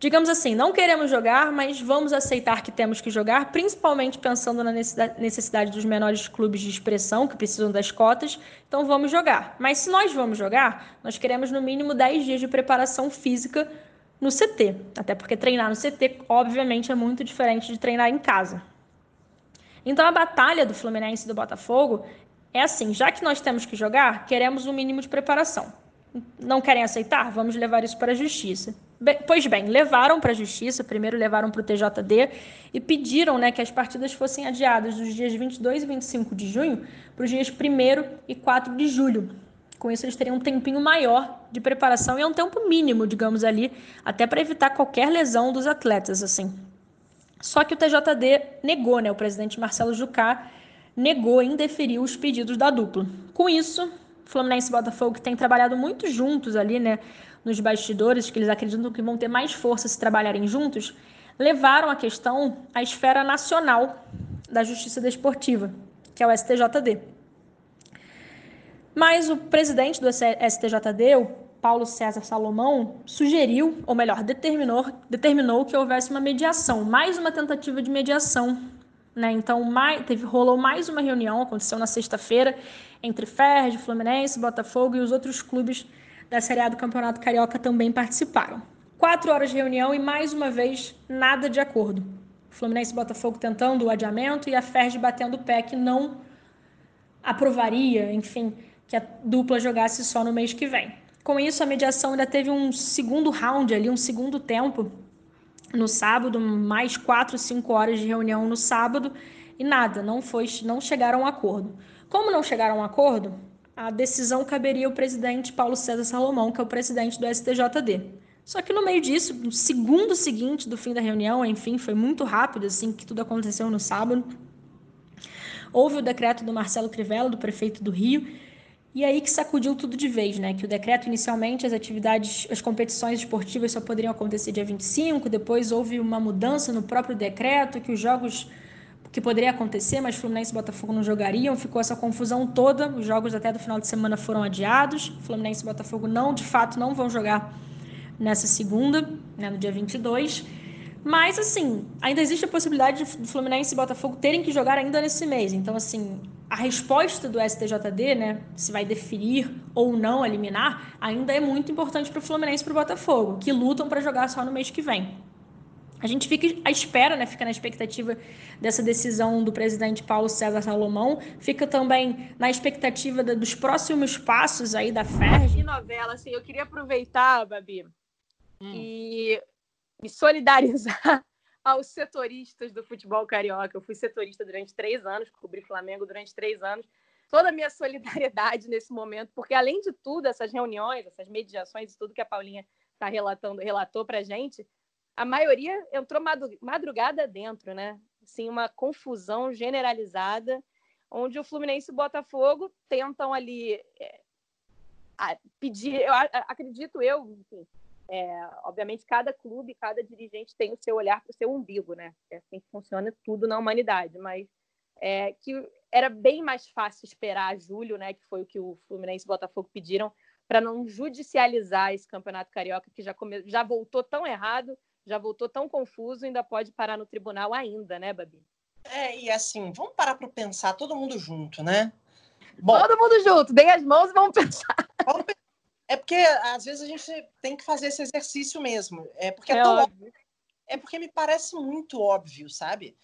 digamos assim, não queremos jogar, mas vamos aceitar que temos que jogar, principalmente pensando na necessidade dos menores clubes de expressão que precisam das cotas, então vamos jogar. Mas se nós vamos jogar, nós queremos no mínimo 10 dias de preparação física no CT, até porque treinar no CT, obviamente, é muito diferente de treinar em casa. Então a batalha do Fluminense e do Botafogo é assim: já que nós temos que jogar, queremos um mínimo de preparação. Não querem aceitar? Vamos levar isso para a justiça. Pois bem, levaram para a justiça, primeiro levaram para o TJD e pediram né, que as partidas fossem adiadas dos dias 22 e 25 de junho para os dias 1 e 4 de julho. Com isso, eles teriam um tempinho maior de preparação e é um tempo mínimo, digamos ali, até para evitar qualquer lesão dos atletas. assim. Só que o TJD negou, né? O presidente Marcelo Jucá negou indeferir os pedidos da dupla. Com isso, Fluminense e Botafogo têm trabalhado muito juntos ali, né? Nos bastidores, que eles acreditam que vão ter mais força se trabalharem juntos, levaram a questão à esfera nacional da justiça desportiva, que é o STJD. Mas o presidente do STJD, o Paulo César Salomão, sugeriu, ou melhor, determinou, determinou que houvesse uma mediação, mais uma tentativa de mediação. Né? Então, mais, teve, rolou mais uma reunião, aconteceu na sexta-feira, entre Ferre, Fluminense, Botafogo e os outros clubes da Série A do Campeonato Carioca também participaram. Quatro horas de reunião e, mais uma vez, nada de acordo. O Fluminense e Botafogo tentando o adiamento e a FERJ batendo o pé que não aprovaria, enfim, que a dupla jogasse só no mês que vem. Com isso, a mediação ainda teve um segundo round ali, um segundo tempo no sábado, mais quatro, cinco horas de reunião no sábado e nada, não foi, não chegaram a um acordo. Como não chegaram a um acordo, a decisão caberia ao presidente Paulo César Salomão, que é o presidente do STJD. Só que no meio disso, no segundo seguinte do fim da reunião, enfim, foi muito rápido assim que tudo aconteceu no sábado. Houve o decreto do Marcelo Crivella, do prefeito do Rio, e aí que sacudiu tudo de vez, né? Que o decreto inicialmente as atividades, as competições esportivas só poderiam acontecer dia 25, depois houve uma mudança no próprio decreto que os jogos que poderia acontecer, mas Fluminense e Botafogo não jogariam, ficou essa confusão toda. Os jogos até do final de semana foram adiados. Fluminense e Botafogo não, de fato, não vão jogar nessa segunda, né, no dia 22. Mas, assim, ainda existe a possibilidade de Fluminense e Botafogo terem que jogar ainda nesse mês. Então, assim, a resposta do STJD, né, se vai definir ou não eliminar, ainda é muito importante para o Fluminense e para o Botafogo, que lutam para jogar só no mês que vem. A gente fica à espera, né, fica na expectativa dessa decisão do presidente Paulo César Salomão, fica também na expectativa dos próximos passos aí da FERJ. Que novela, assim, eu queria aproveitar, Babi, hum. e me solidarizar aos setoristas do futebol carioca. Eu fui setorista durante três anos, cobri Flamengo durante três anos. Toda a minha solidariedade nesse momento, porque além de tudo, essas reuniões, essas mediações e tudo que a Paulinha está relatando, relatou para gente, a maioria entrou madrugada dentro, né? Assim, uma confusão generalizada, onde o Fluminense e o Botafogo tentam ali é, pedir, eu acredito eu, enfim, é, obviamente, cada clube, cada dirigente tem o seu olhar para o seu umbigo, né? É assim que funciona tudo na humanidade, mas é, que era bem mais fácil esperar julho, né? Que foi o que o Fluminense e o Botafogo pediram para não judicializar esse campeonato carioca que já, come... já voltou tão errado, já voltou tão confuso, ainda pode parar no tribunal ainda, né, Babi? É, e assim, vamos parar para pensar todo mundo junto, né? Bom, todo mundo junto, deem as mãos e vamos pensar. Vamos pensar é porque às vezes a gente tem que fazer esse exercício mesmo. É porque é, é tão óbvio. É porque me parece muito óbvio, sabe?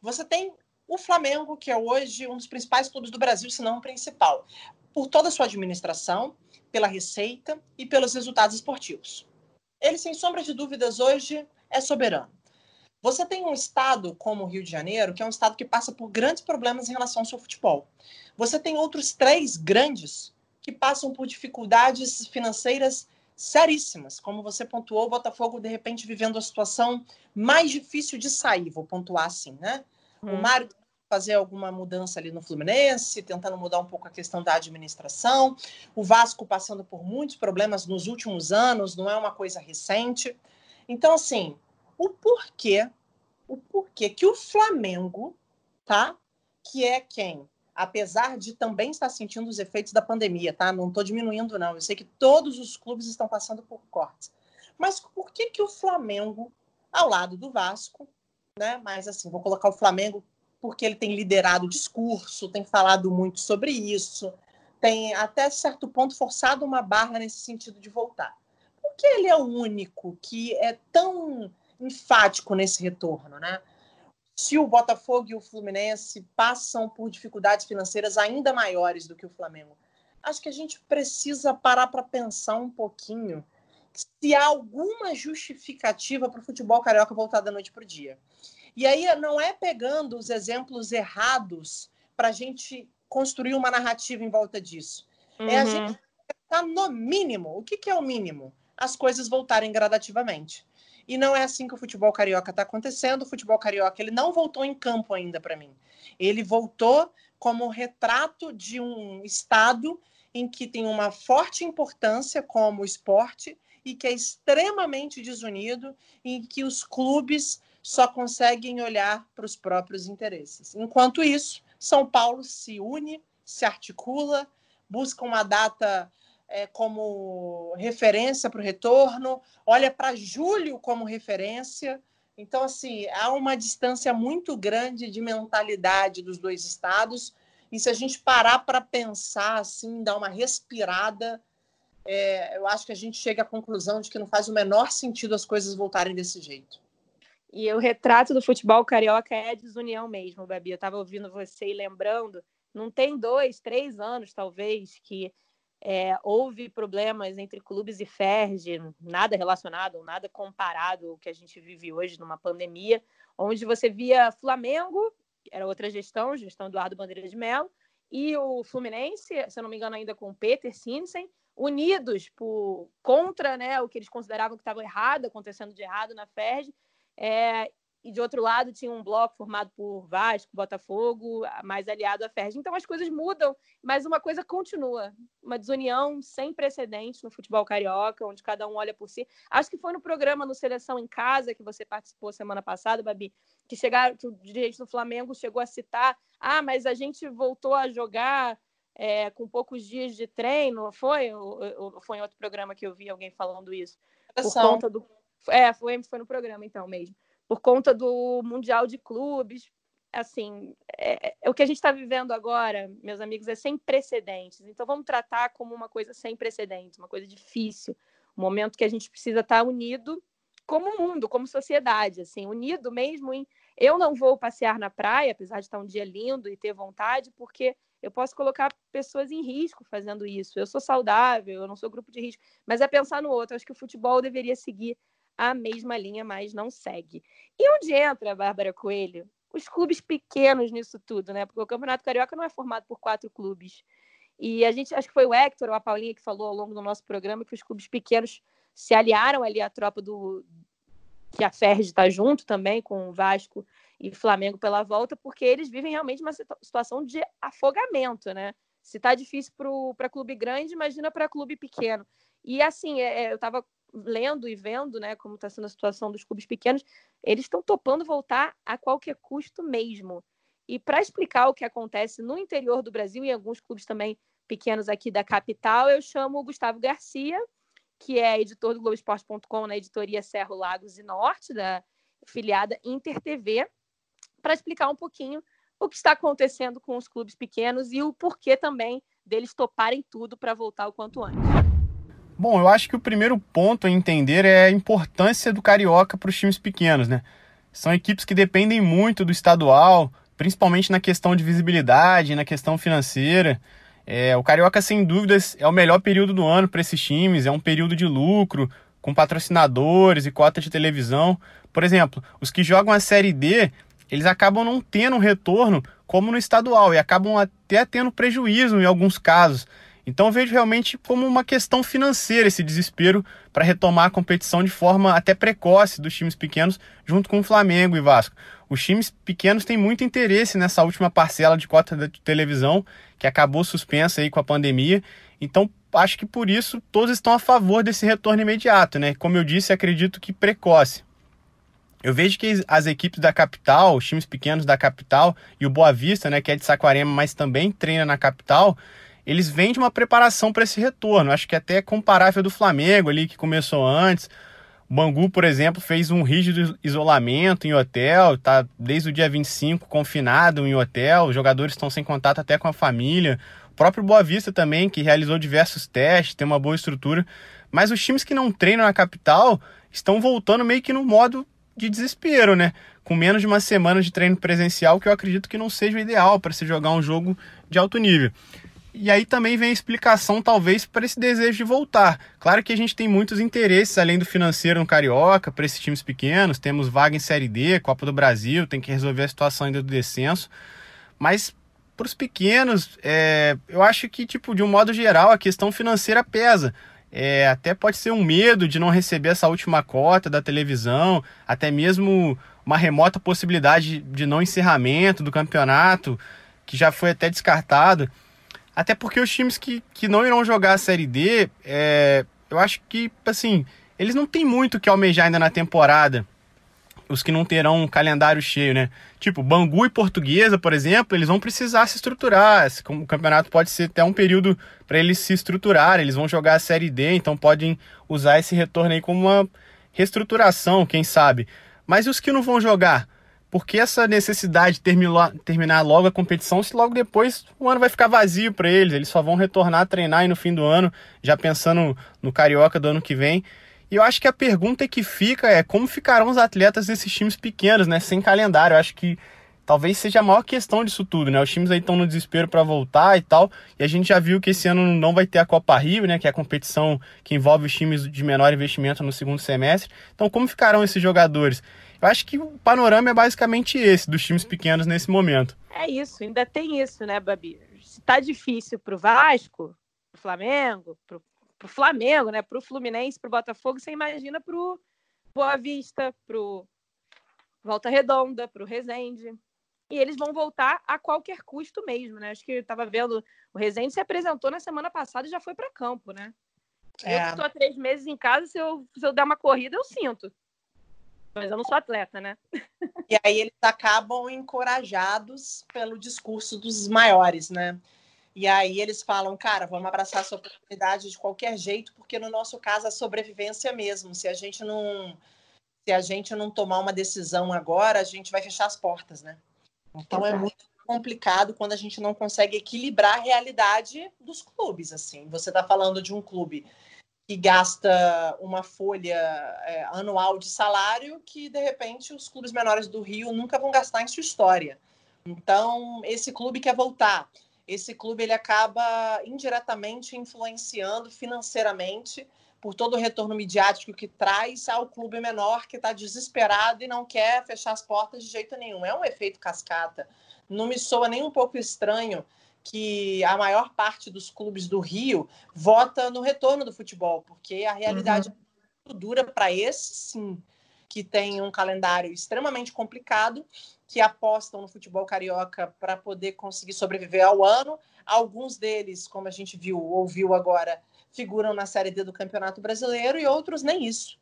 Você tem o Flamengo, que é hoje um dos principais clubes do Brasil, se não o principal, por toda a sua administração, pela receita e pelos resultados esportivos. Ele, sem sombra de dúvidas, hoje é soberano. Você tem um estado como o Rio de Janeiro, que é um estado que passa por grandes problemas em relação ao seu futebol. Você tem outros três grandes que passam por dificuldades financeiras seríssimas. Como você pontuou, o Botafogo, de repente, vivendo a situação mais difícil de sair, vou pontuar assim, né? Hum. O Mário fazer alguma mudança ali no Fluminense, tentando mudar um pouco a questão da administração. O Vasco passando por muitos problemas nos últimos anos, não é uma coisa recente. Então, assim, o porquê, o porquê que o Flamengo, tá? Que é quem apesar de também estar sentindo os efeitos da pandemia, tá? Não estou diminuindo, não. Eu sei que todos os clubes estão passando por cortes. Mas por que, que o Flamengo, ao lado do Vasco, né? Mas assim, vou colocar o Flamengo porque ele tem liderado o discurso, tem falado muito sobre isso, tem até certo ponto forçado uma barra nesse sentido de voltar. Por que ele é o único que é tão enfático nesse retorno, né? se o Botafogo e o Fluminense passam por dificuldades financeiras ainda maiores do que o Flamengo. Acho que a gente precisa parar para pensar um pouquinho se há alguma justificativa para o futebol carioca voltar da noite para o dia. E aí não é pegando os exemplos errados para a gente construir uma narrativa em volta disso. Uhum. É a gente estar no mínimo. O que, que é o mínimo? As coisas voltarem gradativamente. E não é assim que o futebol carioca está acontecendo. O futebol carioca ele não voltou em campo ainda para mim. Ele voltou como retrato de um estado em que tem uma forte importância como esporte e que é extremamente desunido, em que os clubes só conseguem olhar para os próprios interesses. Enquanto isso, São Paulo se une, se articula, busca uma data é, como referência para o retorno, olha para julho como referência. Então, assim, há uma distância muito grande de mentalidade dos dois estados. E se a gente parar para pensar, assim, dar uma respirada, é, eu acho que a gente chega à conclusão de que não faz o menor sentido as coisas voltarem desse jeito. E o retrato do futebol carioca é desunião mesmo, Babi. Eu estava ouvindo você e lembrando, não tem dois, três anos, talvez, que é, houve problemas entre clubes e Ferge, nada relacionado, nada comparado ao que a gente vive hoje numa pandemia, onde você via Flamengo, era outra gestão, gestão Eduardo Bandeira de Mello, e o Fluminense, se eu não me engano, ainda com o Peter Sinsen, unidos por, contra né, o que eles consideravam que estava errado, acontecendo de errado na FERJ. É, e de outro lado tinha um bloco formado por Vasco, Botafogo, mais aliado à FERJ. Então as coisas mudam, mas uma coisa continua, uma desunião sem precedentes no futebol carioca, onde cada um olha por si. Acho que foi no programa no Seleção em Casa que você participou semana passada, Babi, que chegaram, que o dirigente do Flamengo chegou a citar, ah, mas a gente voltou a jogar é, com poucos dias de treino, foi? Ou, ou, foi em outro programa que eu vi alguém falando isso? Por conta do é, foi, foi no programa então mesmo por conta do Mundial de Clubes. Assim, é, é o que a gente está vivendo agora, meus amigos, é sem precedentes. Então, vamos tratar como uma coisa sem precedentes, uma coisa difícil, um momento que a gente precisa estar tá unido como mundo, como sociedade, assim, unido mesmo em. Eu não vou passear na praia, apesar de estar um dia lindo e ter vontade, porque eu posso colocar pessoas em risco fazendo isso. Eu sou saudável, eu não sou grupo de risco, mas é pensar no outro. Acho que o futebol deveria seguir a mesma linha, mas não segue. E onde entra a Bárbara Coelho? Os clubes pequenos nisso tudo, né? Porque o Campeonato Carioca não é formado por quatro clubes. E a gente, acho que foi o Hector ou a Paulinha que falou ao longo do nosso programa que os clubes pequenos se aliaram ali à tropa do que a Ferdi está junto também com o Vasco e Flamengo pela volta, porque eles vivem realmente uma situação de afogamento, né? Se tá difícil para clube grande, imagina para clube pequeno. E assim, é, é eu estava lendo e vendo, né, como está sendo a situação dos clubes pequenos, eles estão topando voltar a qualquer custo mesmo. E para explicar o que acontece no interior do Brasil e alguns clubes também pequenos aqui da capital, eu chamo o Gustavo Garcia, que é editor do Globoesporte.com na editoria Cerro Lagos e Norte, da filiada Inter TV, para explicar um pouquinho o que está acontecendo com os clubes pequenos e o porquê também deles toparem tudo para voltar o quanto antes. Bom, eu acho que o primeiro ponto a entender é a importância do Carioca para os times pequenos, né? São equipes que dependem muito do estadual, principalmente na questão de visibilidade, na questão financeira. É, o Carioca, sem dúvidas, é o melhor período do ano para esses times, é um período de lucro, com patrocinadores e cota de televisão. Por exemplo, os que jogam a Série D, eles acabam não tendo um retorno como no estadual e acabam até tendo prejuízo em alguns casos. Então eu vejo realmente como uma questão financeira esse desespero para retomar a competição de forma até precoce dos times pequenos, junto com o Flamengo e Vasco. Os times pequenos têm muito interesse nessa última parcela de cota de televisão, que acabou suspensa aí com a pandemia. Então, acho que por isso todos estão a favor desse retorno imediato, né? Como eu disse, acredito que precoce. Eu vejo que as equipes da capital, os times pequenos da capital e o Boa Vista, né, que é de Saquarema, mas também treina na capital, eles vêm de uma preparação para esse retorno. Acho que até é comparável do Flamengo ali, que começou antes. O Bangu, por exemplo, fez um rígido isolamento em hotel, tá desde o dia 25 confinado em hotel, os jogadores estão sem contato até com a família. O próprio Boa Vista também, que realizou diversos testes, tem uma boa estrutura. Mas os times que não treinam na capital estão voltando meio que no modo de desespero, né? Com menos de uma semana de treino presencial, que eu acredito que não seja o ideal para se jogar um jogo de alto nível. E aí também vem a explicação, talvez, para esse desejo de voltar. Claro que a gente tem muitos interesses, além do financeiro no Carioca, para esses times pequenos. Temos vaga em Série D, Copa do Brasil, tem que resolver a situação ainda do descenso. Mas para os pequenos, é, eu acho que, tipo, de um modo geral, a questão financeira pesa. É, até pode ser um medo de não receber essa última cota da televisão, até mesmo uma remota possibilidade de não encerramento do campeonato, que já foi até descartado. Até porque os times que, que não irão jogar a Série D, é, eu acho que, assim, eles não têm muito que almejar ainda na temporada. Os que não terão um calendário cheio, né? Tipo, Bangu e Portuguesa, por exemplo, eles vão precisar se estruturar. O campeonato pode ser até um período para eles se estruturarem. Eles vão jogar a Série D, então podem usar esse retorno aí como uma reestruturação, quem sabe. Mas e os que não vão jogar? Por que essa necessidade de terminar, terminar logo a competição se logo depois o ano vai ficar vazio para eles? Eles só vão retornar a treinar aí no fim do ano, já pensando no Carioca do ano que vem. E eu acho que a pergunta que fica é como ficarão os atletas desses times pequenos, né? Sem calendário. Eu acho que talvez seja a maior questão disso tudo, né? Os times aí estão no desespero para voltar e tal. E a gente já viu que esse ano não vai ter a Copa Rio, né? Que é a competição que envolve os times de menor investimento no segundo semestre. Então, como ficarão esses jogadores? Eu acho que o panorama é basicamente esse dos times pequenos nesse momento. É isso, ainda tem isso, né, Babi? Se tá difícil pro Vasco, pro Flamengo, pro o Flamengo, né? Para o Fluminense, para o Botafogo, você imagina para o Boa Vista, para o Volta Redonda, para o Resende. E eles vão voltar a qualquer custo mesmo, né? Acho que eu estava vendo, o Resende se apresentou na semana passada e já foi para campo, né? É. Eu estou há três meses em casa, se eu, se eu der uma corrida, eu sinto. Mas eu não sou atleta, né? E aí eles acabam encorajados pelo discurso dos maiores, né? E aí eles falam, cara, vamos abraçar essa oportunidade de qualquer jeito, porque no nosso caso é sobrevivência mesmo. Se a gente não se a gente não tomar uma decisão agora, a gente vai fechar as portas, né? Então é Exato. é muito complicado quando a gente não consegue equilibrar a realidade dos clubes, assim. Você está falando de um clube que gasta uma folha é, anual de salário que, de repente, os clubes menores do Rio nunca vão gastar em sua história. Então, esse clube quer voltar esse clube ele acaba indiretamente influenciando financeiramente por todo o retorno midiático que traz ao clube menor que está desesperado e não quer fechar as portas de jeito nenhum. É um efeito cascata. Não me soa nem um pouco estranho que a maior parte dos clubes do Rio vota no retorno do futebol, porque a realidade uhum. dura para esse sim, que tem um calendário extremamente complicado que apostam no futebol carioca para poder conseguir sobreviver ao ano. Alguns deles, como a gente viu, ouviu agora, figuram na Série D do Campeonato Brasileiro e outros nem isso.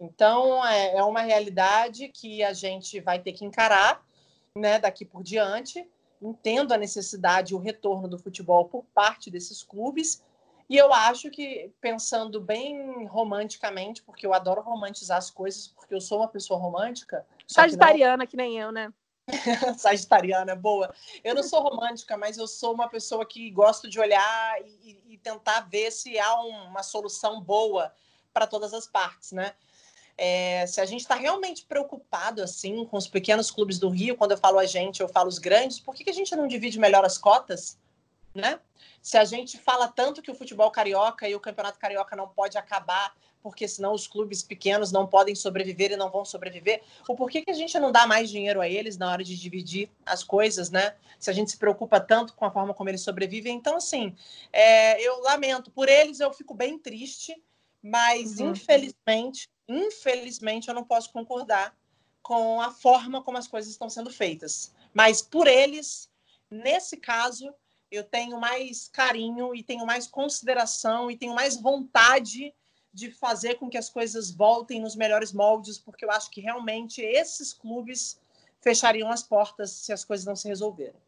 Então, é, é uma realidade que a gente vai ter que encarar né, daqui por diante. Entendo a necessidade e o retorno do futebol por parte desses clubes. E eu acho que, pensando bem romanticamente, porque eu adoro romantizar as coisas, porque eu sou uma pessoa romântica. Sagitariana, que, não... que nem eu, né? Sagitariana, boa. Eu não sou romântica, mas eu sou uma pessoa que gosto de olhar e, e tentar ver se há um, uma solução boa para todas as partes, né? É, se a gente está realmente preocupado assim com os pequenos clubes do Rio, quando eu falo a gente, eu falo os grandes, por que, que a gente não divide melhor as cotas? Né? Se a gente fala tanto que o futebol carioca e o campeonato carioca não pode acabar porque senão os clubes pequenos não podem sobreviver e não vão sobreviver? Ou por que, que a gente não dá mais dinheiro a eles na hora de dividir as coisas, né? Se a gente se preocupa tanto com a forma como eles sobrevivem. Então, assim, é, eu lamento. Por eles eu fico bem triste, mas uhum. infelizmente, infelizmente eu não posso concordar com a forma como as coisas estão sendo feitas. Mas por eles, nesse caso, eu tenho mais carinho e tenho mais consideração e tenho mais vontade de fazer com que as coisas voltem nos melhores moldes, porque eu acho que realmente esses clubes fechariam as portas se as coisas não se resolverem.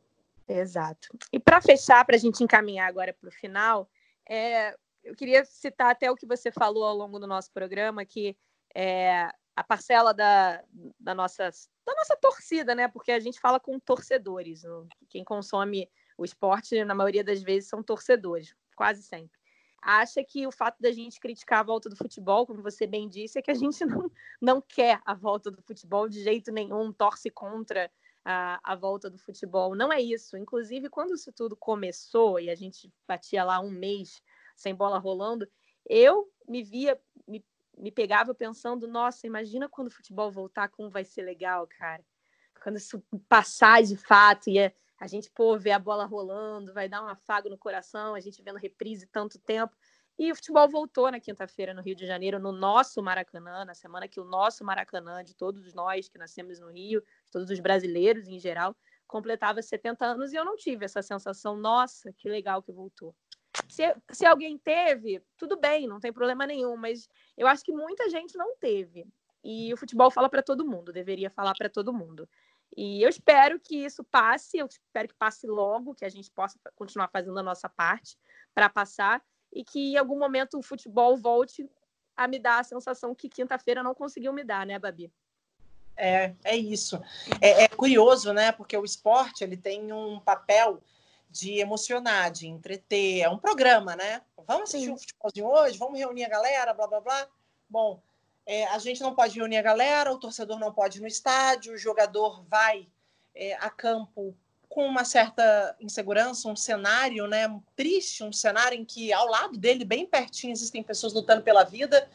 Exato. E para fechar, para a gente encaminhar agora para o final, é, eu queria citar até o que você falou ao longo do nosso programa, que é, a parcela da, da, nossa, da nossa torcida, né? Porque a gente fala com torcedores. Quem consome o esporte, na maioria das vezes, são torcedores, quase sempre acha que o fato da gente criticar a volta do futebol, como você bem disse, é que a gente não, não quer a volta do futebol de jeito nenhum, torce contra a, a volta do futebol. Não é isso. Inclusive, quando isso tudo começou e a gente batia lá um mês sem bola rolando, eu me via, me, me pegava pensando, nossa, imagina quando o futebol voltar, como vai ser legal, cara. Quando isso passar de fato e a gente, pô, vê a bola rolando, vai dar um afago no coração, a gente vendo reprise tanto tempo. E o futebol voltou na quinta-feira no Rio de Janeiro, no nosso Maracanã, na semana que o nosso Maracanã, de todos nós que nascemos no Rio, de todos os brasileiros em geral, completava 70 anos e eu não tive essa sensação, nossa, que legal que voltou. Se, se alguém teve, tudo bem, não tem problema nenhum, mas eu acho que muita gente não teve. E o futebol fala para todo mundo, deveria falar para todo mundo. E eu espero que isso passe, eu espero que passe logo, que a gente possa continuar fazendo a nossa parte para passar e que em algum momento o futebol volte a me dar a sensação que quinta-feira não conseguiu me dar, né, Babi? É, é isso. É, é, curioso, né? Porque o esporte ele tem um papel de emocionar, de entreter. É um programa, né? Vamos assistir Sim. um futebolzinho hoje, vamos reunir a galera, blá blá blá. Bom, é, a gente não pode reunir a galera, o torcedor não pode ir no estádio, o jogador vai é, a campo com uma certa insegurança, um cenário né, triste, um cenário em que ao lado dele, bem pertinho, existem pessoas lutando pela vida.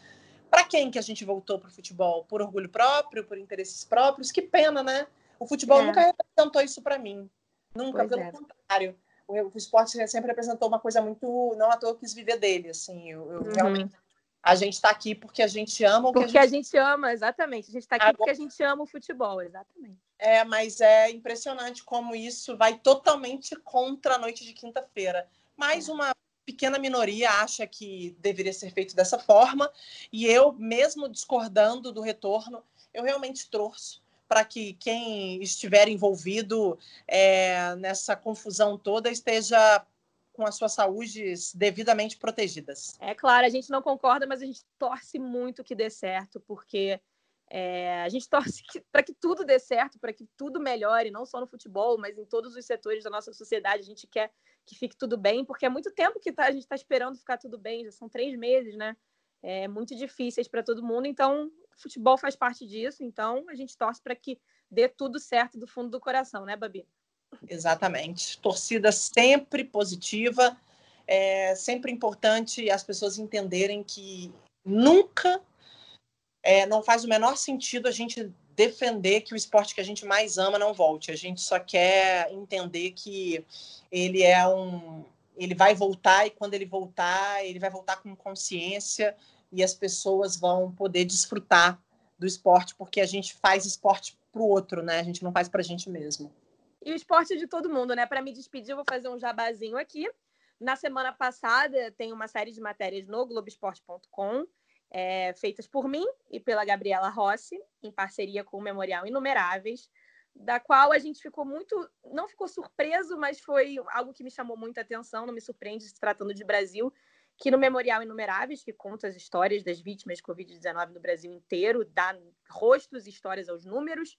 Para quem que a gente voltou para o futebol? Por orgulho próprio, por interesses próprios? Que pena, né? O futebol é. nunca representou isso para mim. Nunca, pois pelo é. contrário. O, esporte sempre representou uma coisa muito. Não à toa eu quis viver dele, assim. Eu, eu uhum. realmente. A gente está aqui porque a gente ama o porque que a gente... a gente ama, exatamente. A gente está aqui Agora... porque a gente ama o futebol, exatamente. É, mas é impressionante como isso vai totalmente contra a noite de quinta-feira. Mais é. uma pequena minoria acha que deveria ser feito dessa forma, e eu, mesmo discordando do retorno, eu realmente torço para que quem estiver envolvido é, nessa confusão toda esteja com as suas saúdes devidamente protegidas. É claro, a gente não concorda, mas a gente torce muito que dê certo, porque é, a gente torce para que tudo dê certo, para que tudo melhore, não só no futebol, mas em todos os setores da nossa sociedade. A gente quer que fique tudo bem, porque é muito tempo que tá, a gente está esperando ficar tudo bem, já são três meses, né? É, muito difíceis para todo mundo, então futebol faz parte disso, então a gente torce para que dê tudo certo do fundo do coração, né, Babi? Exatamente. Torcida sempre positiva, é sempre importante as pessoas entenderem que nunca é, não faz o menor sentido a gente defender que o esporte que a gente mais ama não volte. A gente só quer entender que ele é um. Ele vai voltar e quando ele voltar, ele vai voltar com consciência e as pessoas vão poder desfrutar do esporte, porque a gente faz esporte para o outro, né? A gente não faz para a gente mesmo. E o esporte de todo mundo, né? Para me despedir, eu vou fazer um jabazinho aqui. Na semana passada, tem uma série de matérias no Globoesporte.com, é, feitas por mim e pela Gabriela Rossi, em parceria com o Memorial Inumeráveis, da qual a gente ficou muito. Não ficou surpreso, mas foi algo que me chamou muita atenção, não me surpreende se tratando de Brasil, que no Memorial Inumeráveis, que conta as histórias das vítimas de Covid-19 no Brasil inteiro, dá rostos e histórias aos números.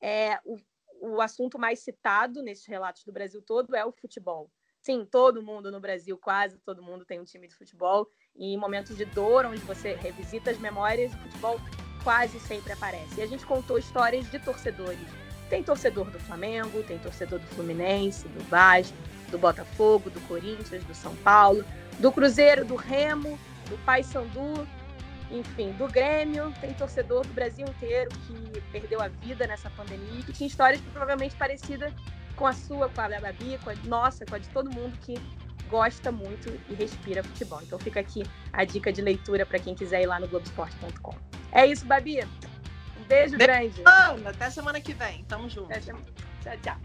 É, o, o assunto mais citado nesses relatos do Brasil todo é o futebol. Sim, todo mundo no Brasil, quase todo mundo tem um time de futebol. E em momentos de dor, onde você revisita as memórias, o futebol quase sempre aparece. E a gente contou histórias de torcedores. Tem torcedor do Flamengo, tem torcedor do Fluminense, do Vasco, do Botafogo, do Corinthians, do São Paulo, do Cruzeiro, do Remo, do Paysandu, enfim, do Grêmio, tem torcedor do Brasil inteiro que perdeu a vida nessa pandemia e que tinha histórias provavelmente parecidas com a sua, com a da Babi, com a nossa, com a de todo mundo que gosta muito e respira futebol. Então fica aqui a dica de leitura para quem quiser ir lá no Globoesporte.com. É isso, Babi. Beijo, beijo grande. Ana, até semana que vem. Tamo junto. Tchau, tchau.